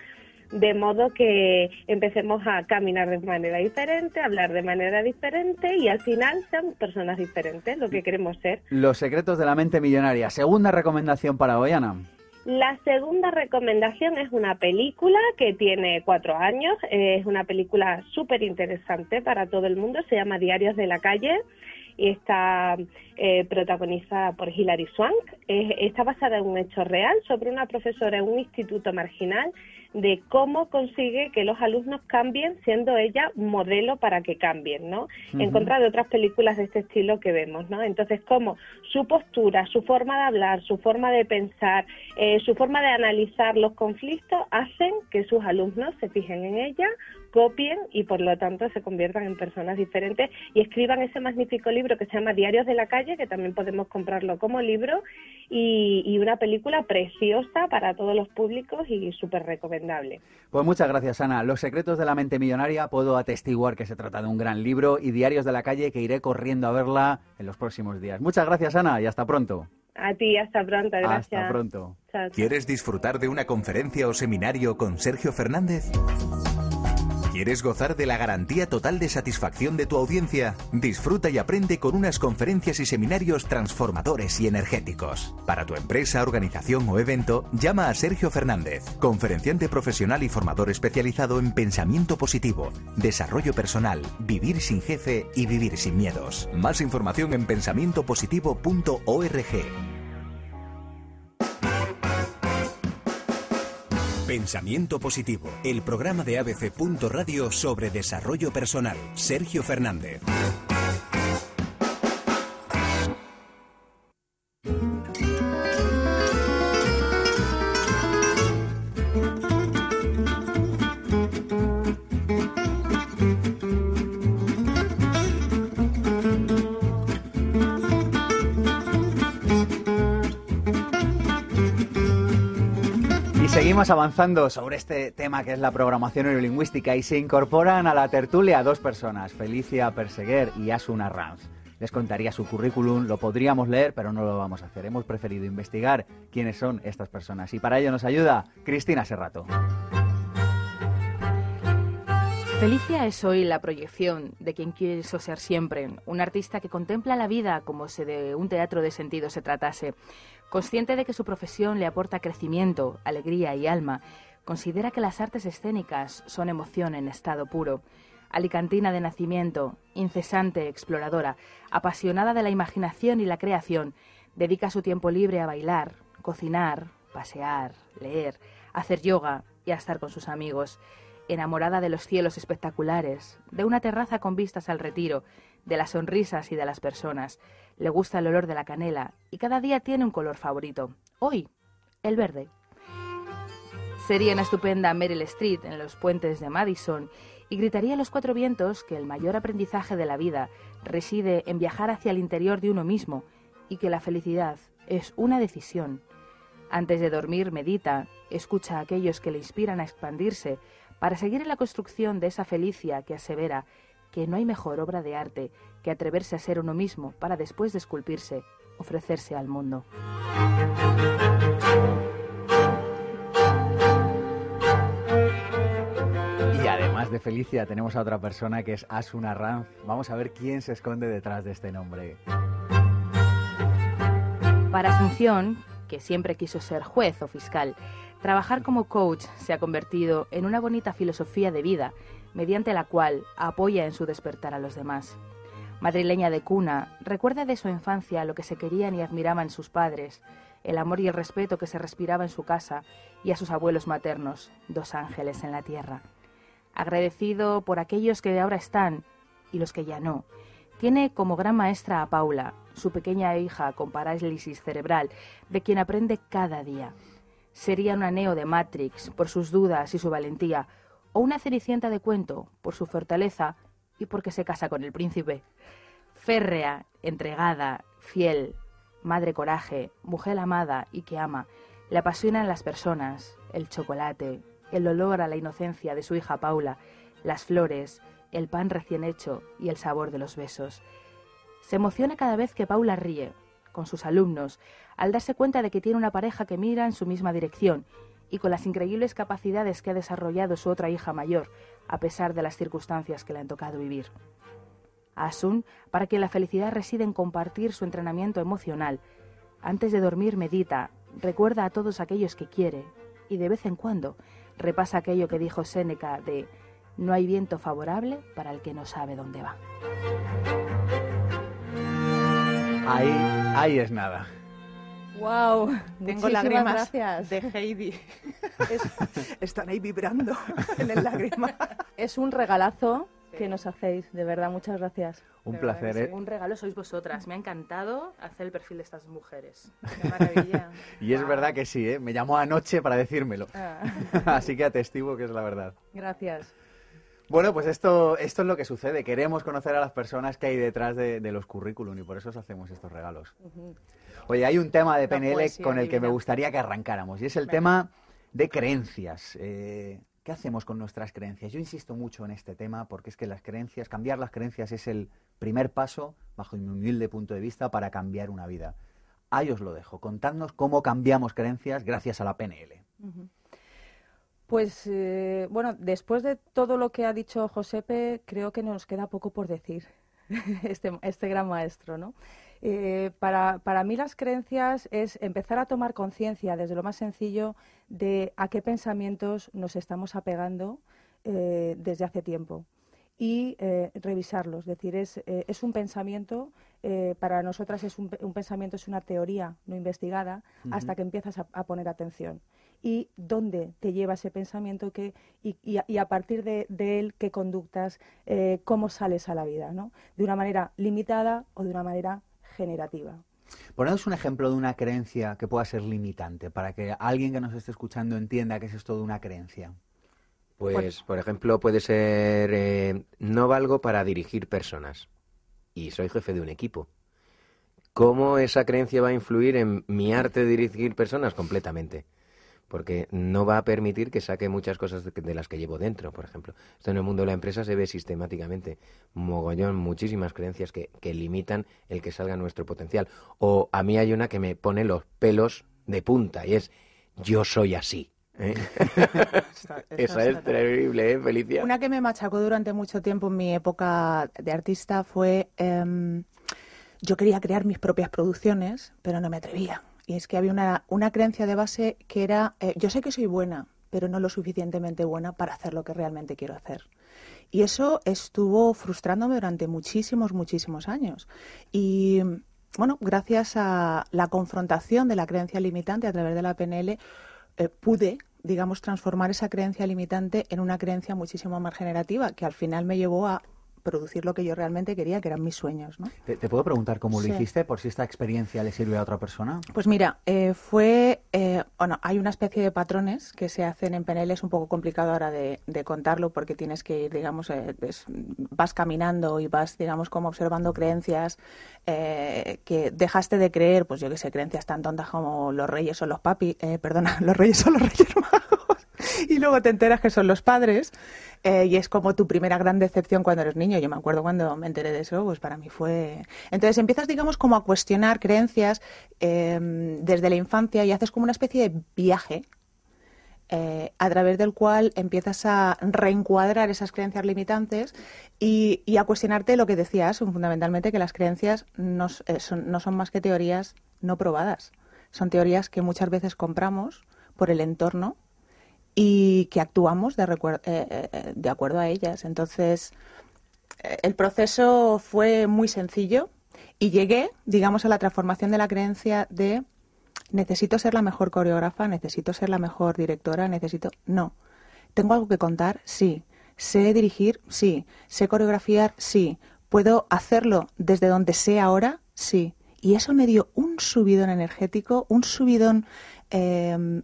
de modo que empecemos a caminar de manera diferente, a hablar de manera diferente y al final sean personas diferentes, lo que queremos ser. Los secretos de la mente millonaria. Segunda recomendación para hoy, Ana. La segunda recomendación es una película que tiene cuatro años, eh, es una película súper interesante para todo el mundo, se llama Diarios de la Calle y está eh, protagonizada por Hilary Swank. Eh, está basada en un hecho real sobre una profesora en un instituto marginal de cómo consigue que los alumnos cambien siendo ella modelo para que cambien, ¿no? En contra de otras películas de este estilo que vemos, ¿no? Entonces, cómo su postura, su forma de hablar, su forma de pensar, eh, su forma de analizar los conflictos hacen que sus alumnos se fijen en ella, copien y por lo tanto se conviertan en personas diferentes y escriban ese magnífico libro que se llama Diarios de la Calle, que también podemos comprarlo como libro y, y una película preciosa para todos los públicos y súper recomendable. Pues muchas gracias, Ana. Los secretos de la mente millonaria puedo atestiguar que se trata de un gran libro y Diarios de la calle que iré corriendo a verla en los próximos días. Muchas gracias, Ana, y hasta pronto. A ti, hasta pronto, gracias. Hasta pronto. Chao, chao. ¿Quieres disfrutar de una conferencia o seminario con Sergio Fernández? ¿Quieres gozar de la garantía total de satisfacción de tu audiencia? Disfruta y aprende con unas conferencias y seminarios transformadores y energéticos. Para tu empresa, organización o evento, llama a Sergio Fernández, conferenciante profesional y formador especializado en pensamiento positivo, desarrollo personal, vivir sin jefe y vivir sin miedos. Más información en pensamientopositivo.org. Pensamiento Positivo, el programa de ABC. Radio sobre desarrollo personal. Sergio Fernández. Seguimos avanzando sobre este tema que es la programación neurolingüística y se incorporan a la tertulia dos personas, Felicia Perseguer y Asuna Ranz. Les contaría su currículum, lo podríamos leer, pero no lo vamos a hacer. Hemos preferido investigar quiénes son estas personas y para ello nos ayuda Cristina Serrato. Felicia es hoy la proyección de quien quiso ser siempre, un artista que contempla la vida como si de un teatro de sentido se tratase. Consciente de que su profesión le aporta crecimiento, alegría y alma, considera que las artes escénicas son emoción en estado puro. Alicantina de nacimiento, incesante exploradora, apasionada de la imaginación y la creación, dedica su tiempo libre a bailar, cocinar, pasear, leer, hacer yoga y a estar con sus amigos enamorada de los cielos espectaculares, de una terraza con vistas al retiro, de las sonrisas y de las personas. Le gusta el olor de la canela y cada día tiene un color favorito. Hoy, el verde. Sería una estupenda Meryl Street en los puentes de Madison y gritaría a los cuatro vientos que el mayor aprendizaje de la vida reside en viajar hacia el interior de uno mismo y que la felicidad es una decisión. Antes de dormir, medita, escucha a aquellos que le inspiran a expandirse para seguir en la construcción de esa felicia que asevera que no hay mejor obra de arte que atreverse a ser uno mismo para después de esculpirse, ofrecerse al mundo. Y además de Felicia tenemos a otra persona que es Asuna Ranz. Vamos a ver quién se esconde detrás de este nombre. Para Asunción, que siempre quiso ser juez o fiscal, trabajar como coach se ha convertido en una bonita filosofía de vida, mediante la cual apoya en su despertar a los demás. Madrileña de cuna, recuerda de su infancia lo que se querían y admiraban sus padres, el amor y el respeto que se respiraba en su casa y a sus abuelos maternos, dos ángeles en la tierra. Agradecido por aquellos que ahora están y los que ya no, tiene como gran maestra a Paula, su pequeña hija con parálisis cerebral, de quien aprende cada día. Sería una Neo de Matrix por sus dudas y su valentía, o una Cenicienta de cuento por su fortaleza y porque se casa con el príncipe. Férrea, entregada, fiel, madre coraje, mujer amada y que ama, le apasionan las personas, el chocolate, el olor a la inocencia de su hija Paula, las flores, el pan recién hecho y el sabor de los besos. Se emociona cada vez que Paula ríe, con sus alumnos, al darse cuenta de que tiene una pareja que mira en su misma dirección y con las increíbles capacidades que ha desarrollado su otra hija mayor, a pesar de las circunstancias que le han tocado vivir. Asun, para quien la felicidad reside en compartir su entrenamiento emocional, antes de dormir medita, recuerda a todos aquellos que quiere y de vez en cuando repasa aquello que dijo Séneca de no hay viento favorable para el que no sabe dónde va. Ahí, ahí es nada. Wow, tengo lágrimas gracias. de Heidi. Están ahí vibrando en el lágrima. Es un regalazo que nos hacéis, de verdad, muchas gracias. Un De placer, ¿eh? Un regalo sois vosotras. Me ha encantado hacer el perfil de estas mujeres. Qué maravilla. Y es verdad que sí, ¿eh? Me llamó anoche para decírmelo. Ah. Así que atestigo que es la verdad. Gracias. Bueno, pues esto, esto es lo que sucede. Queremos conocer a las personas que hay detrás de, los currículum y por eso os hacemos estos regalos. Oye, hay un tema de PNL con el que me gustaría que arrancáramos y es el tema de creencias. Eh, ¿Qué hacemos con nuestras creencias? Yo insisto mucho en este tema porque es que las creencias, cambiar las creencias es el primer paso, bajo mi humilde punto de vista, para cambiar una vida. Ahí os lo dejo. Contadnos cómo cambiamos creencias gracias a la PNL. Pues eh, bueno, después de todo lo que ha dicho Josepe, creo que nos queda poco por decir este, este gran maestro, ¿no? Eh, para, para, mí las creencias es empezar a tomar conciencia desde lo más sencillo de a qué pensamientos nos estamos apegando eh, desde hace tiempo y revisarlos. Es decir, es, es un pensamiento, para nosotras es un, pensamiento, es una teoría no investigada, hasta que empiezas a poner atención y dónde te lleva ese pensamiento que, y, a, partir de, él qué conductas, eh, cómo sales a la vida, ¿no? De una manera limitada o de una manera generativa. Ponednos un ejemplo de una creencia que pueda ser limitante, para que alguien que nos esté escuchando entienda que es esto de una creencia. Pues, por ejemplo, puede ser, eh, no valgo para dirigir personas y soy jefe de un equipo. ¿Cómo esa creencia va a influir en mi arte de dirigir personas? Completamente porque no va a permitir que saque muchas cosas de, las que llevo dentro, por ejemplo. Esto en el mundo de la empresa se ve sistemáticamente, mogollón, muchísimas creencias que, limitan el que salga nuestro potencial. O a mí hay una que me pone los pelos de punta y es yo soy así. ¿eh? Esa es terrible, ¿eh, Felicia? Una que me machacó durante mucho tiempo en mi época de artista fue... Em, yo quería crear mis propias producciones, pero no me atrevía y es que había una, una creencia de base que era, eh, yo sé que soy buena, pero no lo suficientemente buena para hacer lo que realmente quiero hacer. Y eso estuvo frustrándome durante muchísimos, muchísimos años. Y bueno, gracias a la confrontación de la creencia limitante a través de la PNL, eh, pude, digamos, transformar esa creencia limitante en una creencia muchísimo más generativa, que al final me llevó a producir lo que yo realmente quería, que eran mis sueños. ¿no? ¿Te, puedo preguntar cómo lo hiciste, por si esta experiencia le sirve a otra persona? Pues mira, eh, fue, eh, bueno, hay una especie de patrones que se hacen en PNL, es un poco complicado ahora de, contarlo porque tienes que ir, digamos, eh, vas caminando y vas, digamos, como observando creencias que dejaste de creer, pues yo que sé, creencias tan tontas como los reyes o los papi, perdona, los reyes o los reyes magos y luego te enteras que son los padres eh, y es como tu primera gran decepción cuando eres niño. Yo me acuerdo cuando me enteré de eso, pues para mí fue... Entonces empiezas, digamos, como a cuestionar creencias em, desde la infancia y haces como una especie de viaje eh, a través del cual empiezas a reencuadrar esas creencias limitantes y, a cuestionarte lo que decías, fundamentalmente que las creencias no, eh, son, no son más que teorías no probadas. Son teorías que muchas veces compramos por el entorno y que actuamos de, eh, eh, de acuerdo a ellas. Entonces, eh, el proceso fue muy sencillo y llegué, digamos, a la transformación de la creencia de necesito ser la mejor coreógrafa, necesito ser la mejor directora, necesito... No. ¿Tengo algo que contar? Sí. ¿Sé dirigir? Sí. ¿Sé coreografiar? Sí. ¿Puedo hacerlo desde donde sé ahora? Sí. Y eso me dio un subidón energético, un subidón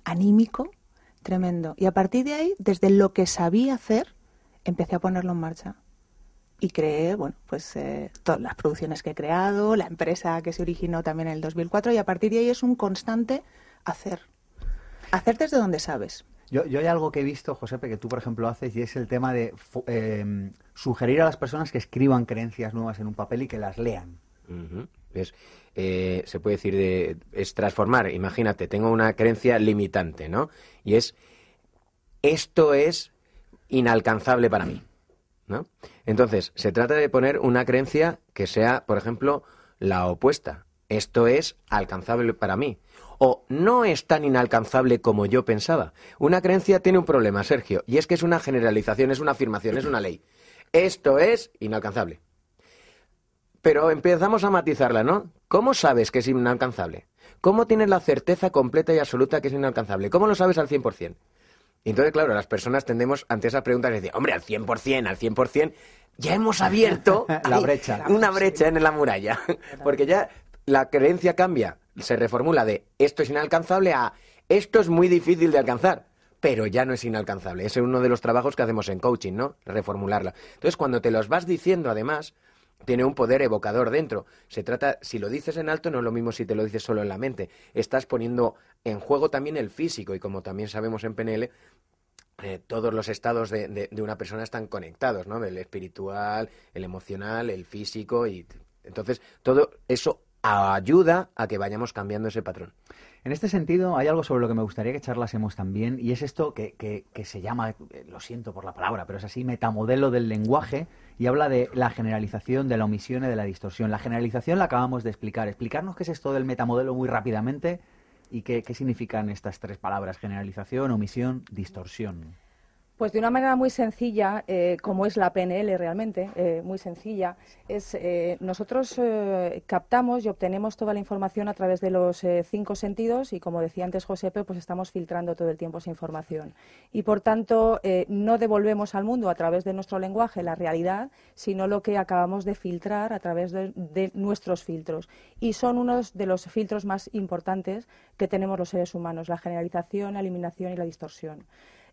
anímico Tremendo. Y a partir de ahí, desde lo que sabía hacer, empecé a ponerlo en marcha. Y creé, bueno, pues eh, todas las producciones que he creado, la empresa que se originó también en el 2004, y a partir de ahí es un constante hacer. Hacer desde donde sabes. Yo, yo hay algo que he visto, Josepe, que tú, por ejemplo, haces, y es el tema de em, sugerir a las personas que escriban creencias nuevas en un papel y que las lean. Eh, se puede decir, de, es transformar. Imagínate, tengo una creencia limitante, ¿no? Y es, esto es inalcanzable para mí, ¿no? Entonces, se trata de poner una creencia que sea, por ejemplo, la opuesta. Esto es alcanzable para mí. O no es tan inalcanzable como yo pensaba. Una creencia tiene un problema, Sergio, y es que es una generalización, es una afirmación, es una ley. Esto es inalcanzable. Pero empezamos a matizarla, ¿no? ¿Cómo sabes que es inalcanzable? ¿Cómo tienes la certeza completa y absoluta que es inalcanzable? ¿Cómo lo sabes al 100%? Y entonces, claro, las personas tendemos ante esas preguntas a decir, hombre, al 100%, al 100%, ya hemos abierto la brecha. una brecha en la muralla. Porque ya la creencia cambia, se reformula de esto es inalcanzable a esto es muy difícil de alcanzar. pero ya no es inalcanzable. Ese es uno de los trabajos que hacemos en coaching, ¿no? Reformularla. Entonces, cuando te los vas diciendo, además, tiene un poder evocador dentro. Se trata, si lo dices en alto, no es lo mismo si te lo dices solo en la mente. Estás poniendo en juego también el físico y como también sabemos en PNL, eh, todos los estados de, de, una persona están conectados, ¿no? El espiritual, el emocional, el físico y entonces todo eso ayuda a que vayamos cambiando ese patrón. En este sentido, hay algo sobre lo que me gustaría que charlásemos también, y es esto que, que, que, se llama, eh, lo siento por la palabra, pero es así, metamodelo del lenguaje, y habla de la generalización, de la omisión y de la distorsión. La generalización la acabamos de explicar. Explicarnos qué es esto del metamodelo muy rápidamente y qué, qué significan estas tres palabras, generalización, omisión, distorsión. Pues de una manera muy sencilla, eh, como es la PNL realmente, eh, muy sencilla, es eh, nosotros captamos y obtenemos toda la información a través de los cinco sentidos y como decía antes Josepe, pues estamos filtrando todo el tiempo esa información. Y por tanto, no devolvemos al mundo a través de nuestro lenguaje la realidad, sino lo que acabamos de filtrar a través de, de nuestros filtros. Y son unos de los filtros más importantes que tenemos los seres humanos, la generalización, la eliminación y la distorsión.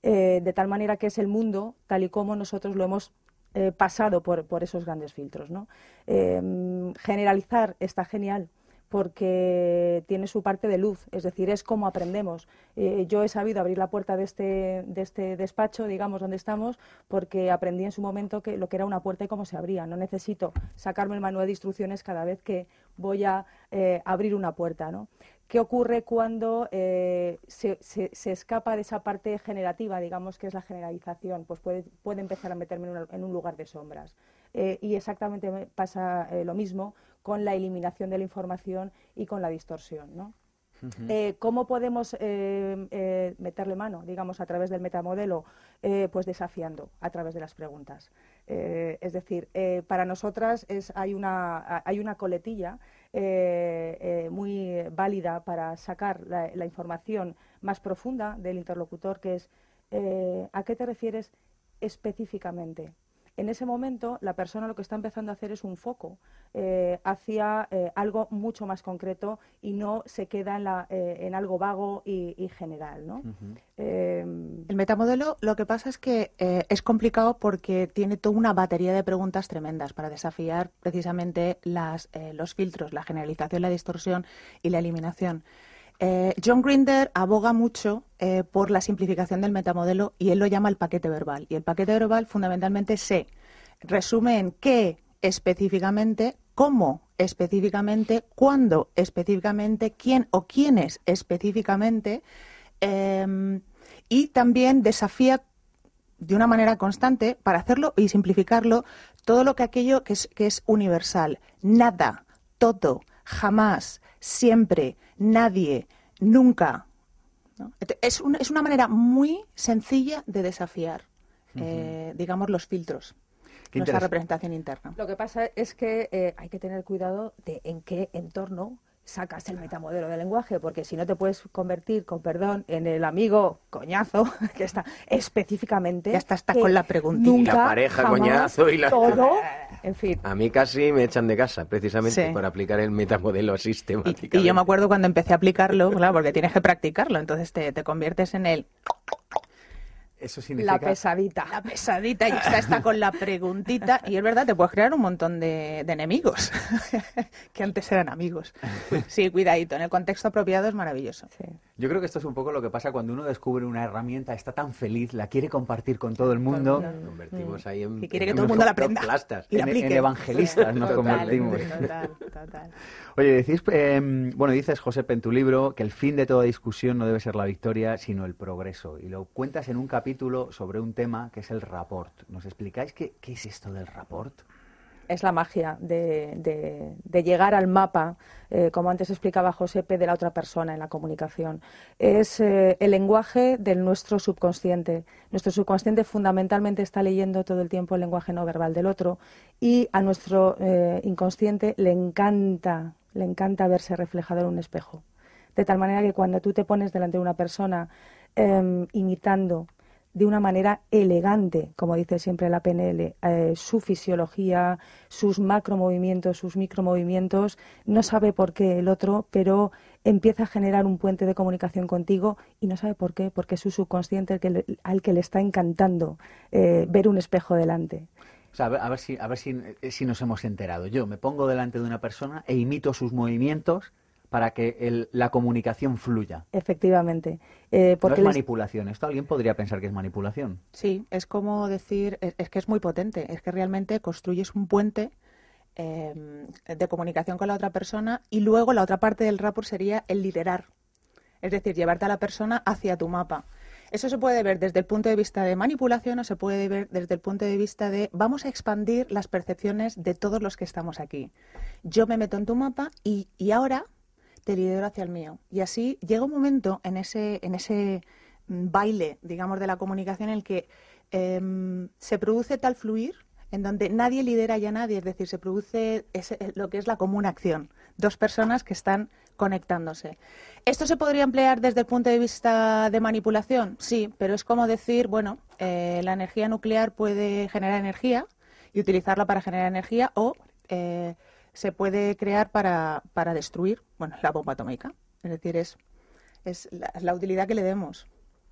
Eh, de tal manera que es el mundo tal y como nosotros lo hemos eh, pasado por, esos grandes filtros. ¿no? Em, generalizar está genial porque tiene su parte de luz, es decir, es como aprendemos. Eh, yo he sabido abrir la puerta de este, de este despacho, digamos, donde estamos, porque aprendí en su momento que lo que era una puerta y cómo se abría. No necesito sacarme el manual de instrucciones cada vez que voy a abrir una puerta. ¿no? ¿Qué ocurre cuando eh, se, escapa de esa parte generativa, digamos que es la generalización? Pues puede, empezar a meterme en, un lugar de sombras. Eh, y exactamente pasa eh, lo mismo con la eliminación de la información y con la distorsión. ¿no? ¿Cómo podemos meterle mano, digamos, a través del metamodelo? pues desafiando a través de las preguntas. es decir, para nosotras es, hay, una, hay una coletilla eh, eh, muy válida para sacar la, información más profunda del interlocutor, que es eh, ¿a qué te refieres específicamente? En ese momento, la persona lo que está empezando a hacer es un foco hacia algo mucho más concreto y no se queda en, la, en algo vago y, general. ¿no? El metamodelo lo que pasa es que es complicado porque tiene toda una batería de preguntas tremendas para desafiar precisamente las, los filtros, la generalización, la distorsión y la eliminación. John Grinder aboga mucho por la simplificación del metamodelo y él lo llama el paquete verbal. Y el paquete verbal fundamentalmente se resume en qué específicamente, cómo específicamente, cuándo específicamente, quién o quiénes específicamente y también desafía de una manera constante para hacerlo y simplificarlo todo lo que aquello que es, que es universal. Nada, todo, jamás, siempre, nadie, nunca. Es, es, una manera muy sencilla de desafiar, eh, digamos, los filtros. Nuestra representación interna. Lo que pasa es que eh, hay que tener cuidado de en qué entorno sacas el metamodelo del lenguaje, porque si no te puedes convertir, con perdón, en el amigo coñazo que está específicamente. Ya está, está con la preguntita. la pareja coñazo y la. Todo, en fin. A mí casi me echan de casa, precisamente, por aplicar el metamodelo sistemáticamente. Y, yo me acuerdo cuando empecé a aplicarlo, claro, porque tienes que practicarlo, entonces te, te conviertes en el la pesadita. La pesadita y está, está con la preguntita. Y es verdad, te puedes crear un montón de, enemigos, que antes eran amigos. Sí, cuidadito, en el contexto apropiado es maravilloso. Yo creo que esto es un poco lo que pasa cuando uno descubre una herramienta, está tan feliz, la quiere compartir con todo el mundo. Nos convertimos ahí en... Y quiere que todo el mundo la aprenda. Y en, en, evangelistas nos convertimos. Oye, decís, em, bueno, dices, José, en tu libro, que el fin de toda discusión no debe ser la victoria, sino el progreso. Y lo cuentas en un capítulo sobre un tema que es el rapport. ¿Nos explicáis qué, qué es esto del rapport? Es la magia de, llegar al mapa, eh, como antes explicaba Josepe, de la otra persona en la comunicación. Es eh, el lenguaje de nuestro subconsciente. Nuestro subconsciente fundamentalmente está leyendo todo el tiempo el lenguaje no verbal del otro y a nuestro eh, inconsciente le encanta, le encanta verse reflejado en un espejo. De tal manera que cuando tú te pones delante de una persona em, imitando de una manera elegante, como dice siempre la PNL, eh, su fisiología, sus macromovimientos, sus micromovimientos, no sabe por qué el otro, pero empieza a generar un puente de comunicación contigo y no sabe por qué, porque es su subconsciente al que le está encantando eh, ver un espejo delante. a ver, si, a ver eh, si, nos hemos enterado. Yo me pongo delante de una persona e imito sus movimientos para que la comunicación fluya. Efectivamente. Eh, porque no es manipulación. Esto alguien podría pensar que es manipulación. Sí, es como decir, es, que es muy potente. Es que realmente construyes un puente em, de comunicación con la otra persona y luego la otra parte del rapport sería el liderar. Es decir, llevarte a la persona hacia tu mapa. Eso se puede ver desde el punto de vista de manipulación o se puede ver desde el punto de vista de vamos a expandir las percepciones de todos los que estamos aquí. Yo me meto en tu mapa y, y ahora te lidero hacia el mío. Y así llega un momento en ese, en ese mm, baile, digamos, de la comunicación en el que em, se produce tal fluir en donde nadie lidera ya nadie, es decir, se produce eh, lo que es la común acción, dos personas que están conectándose. ¿Esto se podría emplear desde el punto de vista de manipulación? Sí, pero es como decir, bueno, eh, la energía nuclear puede generar energía y utilizarla para generar energía o eh, se puede crear para, para destruir, bueno, la bomba atómica. Es decir, es, es la, utilidad que le demos.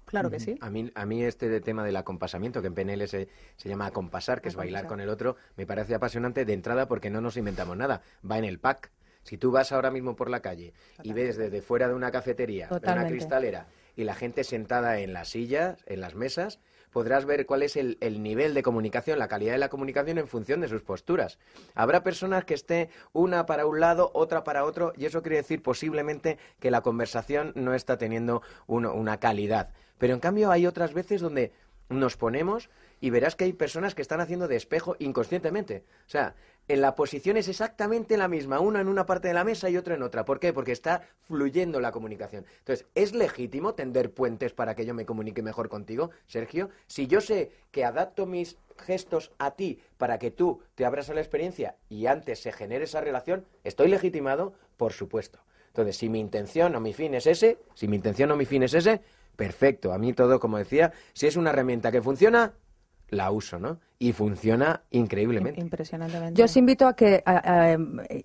Claro que sí. A mí, a mí este tema del acompasamiento, que en PNL se, se llama acompasar, que es bailar con el otro, me parece apasionante de entrada porque no nos inventamos nada. Va en el pack. Si tú vas ahora mismo por la calle y ves desde fuera de una cafetería, de una cristalera, y la gente sentada en las sillas, en las mesas, podrás ver cuál es el, nivel de comunicación, la calidad de la comunicación en función de sus posturas. Habrá personas que esté una para un lado, otra para otro, y eso quiere decir posiblemente que la conversación no está teniendo una calidad. Pero en cambio hay otras veces donde nos ponemos y verás que hay personas que están haciendo de espejo inconscientemente. O sea, en la posición es exactamente la misma, uno en una parte de la mesa y otro en otra. ¿Por qué? Porque está fluyendo la comunicación. Entonces, ¿es legítimo tender puentes para que yo me comunique mejor contigo, Sergio? Si yo sé que adapto mis gestos a ti para que tú te abras a la experiencia y antes se genere esa relación, ¿estoy legitimado? Por supuesto. Entonces, si mi intención o mi fin es ese, si mi intención o mi fin es ese, perfecto. A mí todo, como decía, si es una herramienta que funciona, la uso, ¿no? Y funciona increíblemente. Impresionantemente. Yo os invito a que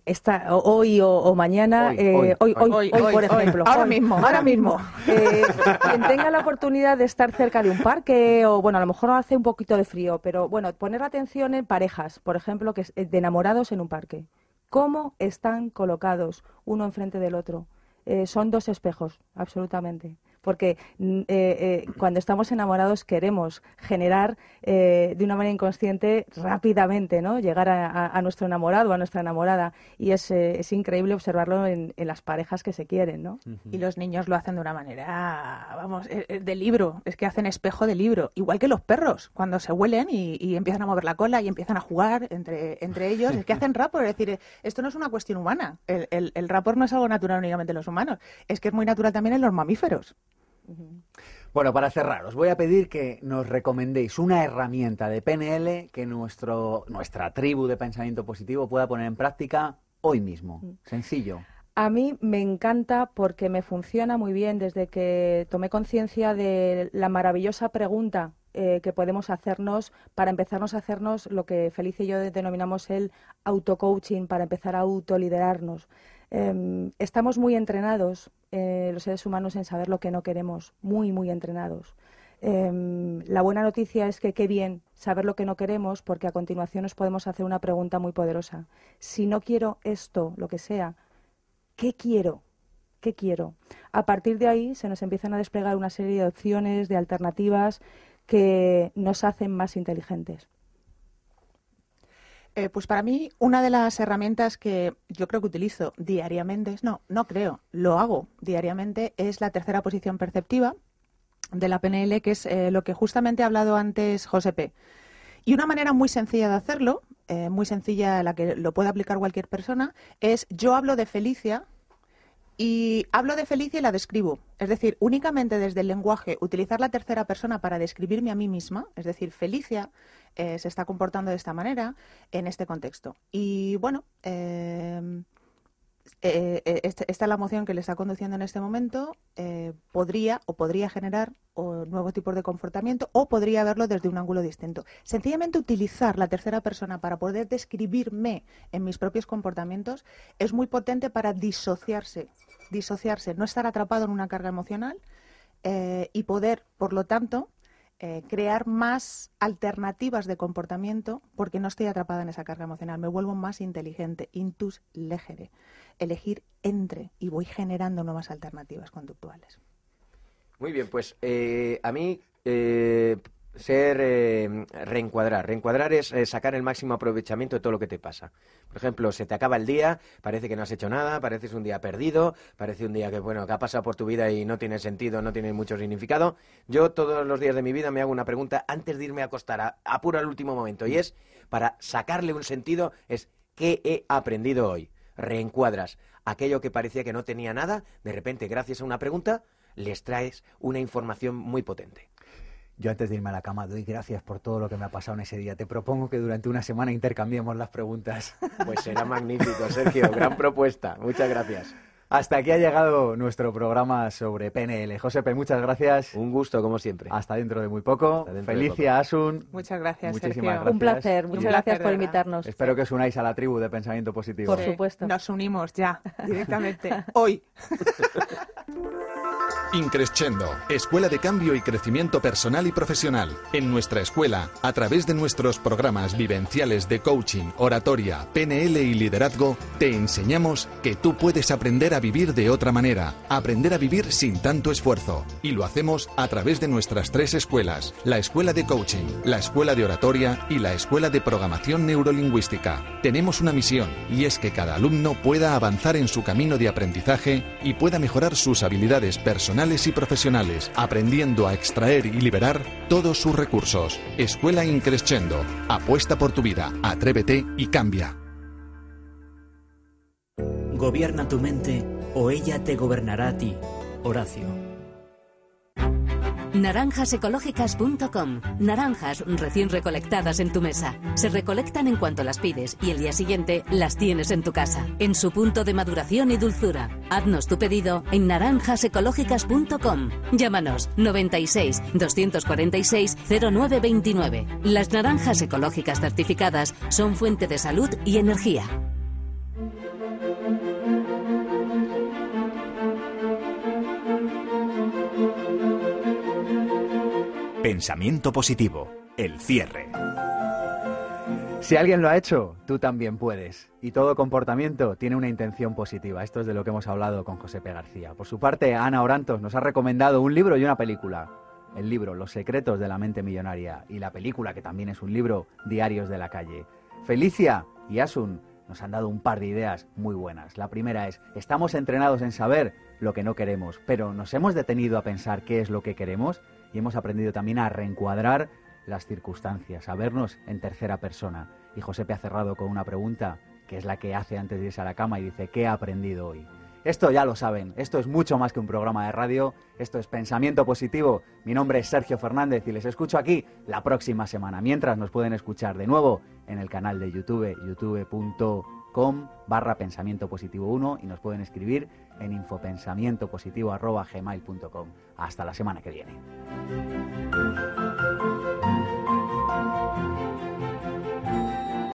esta, hoy o, mañana, hoy, hoy, hoy, por ejemplo, ahora mismo, ahora mismo, eh, quien tenga la oportunidad de estar cerca de un parque o, bueno, a lo mejor hace un poquito de frío, pero bueno, poner atención en parejas, por ejemplo, que de enamorados en un parque. ¿Cómo están colocados uno enfrente del otro? Eh, son dos espejos, absolutamente porque mm, eh, eh, cuando estamos enamorados queremos generar eh, de una manera inconsciente rápidamente, ¿no? Llegar a, nuestro enamorado, a nuestra enamorada. Y es, es increíble observarlo en, las parejas que se quieren, ¿no? Y los niños lo hacen de una manera, vamos, de libro. Es que hacen espejo de libro. Igual que los perros, cuando se huelen y, empiezan a mover la cola y empiezan a jugar entre, entre ellos, es que hacen rapport. Es decir, esto no es una cuestión humana. El, el, el rapport no es algo natural únicamente en los humanos. Es que es muy natural también en los mamíferos. Bueno, para cerrar, os voy a pedir que nos recomendéis una herramienta de PNL que nuestro, nuestra tribu de pensamiento positivo pueda poner en práctica hoy mismo. Mm. Sencillo. A mí me encanta porque me funciona muy bien desde que tomé conciencia de la maravillosa pregunta eh, que podemos hacernos para empezarnos a hacernos lo que Felicia y yo denominamos el auto-coaching, para empezar a autoliderarnos. Em, estamos muy entrenados, eh, los seres humanos, en saber lo que no queremos, muy, muy entrenados. Em, la buena noticia es que qué bien saber lo que no queremos, porque a continuación nos podemos hacer una pregunta muy poderosa. Si no quiero esto, lo que sea, ¿qué quiero? ¿Qué quiero? A partir de ahí se nos empiezan a desplegar una serie de opciones, de alternativas que nos hacen más inteligentes. Eh, pues para mí, una de las herramientas que yo creo que utilizo diariamente, no, no creo, lo hago diariamente, es la tercera posición perceptiva de la PNL, que es eh, lo que justamente ha hablado antes José P. Y una manera muy sencilla de hacerlo, eh, muy sencilla, la que lo puede aplicar cualquier persona, es yo hablo de Felicia y hablo de Felicia y la describo. Es decir, únicamente desde el lenguaje, utilizar la tercera persona para describirme a mí misma, es decir, Felicia eh, se está comportando de esta manera en este contexto. Y bueno, eh, eh, este- esta es la emoción que le está conduciendo en este momento, eh, podría o podría generar o, nuevos tipos de comportamiento o podría verlo desde un ángulo distinto. Sencillamente utilizar la tercera persona para poder describirme en mis propios comportamientos es muy potente para disociarse, disociarse, no estar atrapado en una carga emocional eh, y poder, por lo tanto, eh, crear más alternativas de comportamiento porque no estoy atrapada en esa carga emocional. Me vuelvo más inteligente, intus legere. Elegir entre y voy generando nuevas alternativas conductuales. Muy bien, pues eh, a mí eh, ser eh, reencuadrar. Reencuadrar es eh, sacar el máximo aprovechamiento de todo lo que te pasa. Por ejemplo, se te acaba el día, parece que no has hecho nada, pareces un día perdido, parece un día que bueno que ha pasado por tu vida y no tiene sentido, no tiene mucho significado. Yo todos los días de mi vida me hago una pregunta antes de irme a acostar, a, apuro al último momento, y es para sacarle un sentido, es ¿qué he aprendido hoy? Reencuadras aquello que parecía que no tenía nada, de repente, gracias a una pregunta, les traes una información muy potente. Yo antes de irme a la cama doy gracias por todo lo que me ha pasado en ese día. Te propongo que durante una semana intercambiemos las preguntas. Pues será magnífico, Sergio. Gran propuesta. Muchas gracias. Hasta aquí ha llegado nuestro programa sobre PNL. Josepe, muchas gracias. Un gusto, como siempre. Hasta dentro de muy poco. Felicia, Asun. Muchas gracias, Muchísimas Sergio. gracias. Un placer, muchas Un gracias placer, por invitarnos. Espero que os unáis a la tribu de pensamiento positivo. Por supuesto. Nos unimos ya, directamente, hoy. Increscendo, Escuela de Cambio y Crecimiento Personal y Profesional. En nuestra escuela, a través de nuestros programas vivenciales de coaching, oratoria, PNL y liderazgo, te enseñamos que tú puedes aprender a vivir de otra manera, aprender a vivir sin tanto esfuerzo. Y lo hacemos a través de nuestras tres escuelas, la Escuela de Coaching, la Escuela de Oratoria y la Escuela de Programación Neurolingüística. Tenemos una misión y es que cada alumno pueda avanzar en su camino de aprendizaje y pueda mejorar sus habilidades personales y profesionales, aprendiendo a extraer y liberar todos sus recursos. Escuela Increscendo. Apuesta por tu vida, atrévete y cambia. Gobierna tu mente o ella te gobernará a ti. Horacio. Naranjasecológicas.com. Naranjas recién recolectadas en tu mesa. Se recolectan en cuanto las pides y el día siguiente las tienes en tu casa, en su punto de maduración y dulzura. Haznos tu pedido en naranjasecológicas.com. Llámanos 96 246 0929. Las naranjas ecológicas certificadas son fuente de salud y energía. Pensamiento positivo. El cierre. Si alguien lo ha hecho, tú también puedes. Y todo comportamiento tiene una intención positiva. Esto es de lo que hemos hablado con José P. García. Por su parte, Ana Orantos nos ha recomendado un libro y una película. El libro Los secretos de la mente millonaria y la película, que también es un libro, Diarios de la calle. Felicia y Asun nos han dado un par de ideas muy buenas. La primera es, estamos entrenados en saber lo que no queremos, pero nos hemos detenido a pensar qué es lo que queremos y hemos aprendido también a reencuadrar las circunstancias, a vernos en tercera persona. Y Josepe ha cerrado con una pregunta que es la que hace antes de irse a la cama y dice, ¿qué he aprendido hoy? Esto ya lo saben, esto es mucho más que un programa de radio, esto es pensamiento positivo. Mi nombre es Sergio Fernández y les escucho aquí la próxima semana. Mientras nos pueden escuchar de nuevo en el canal de YouTube, youtube.com barra pensamiento positivo 1 y nos pueden escribir en infopensamientopositivo arroba gmail.com. Hasta la semana que viene.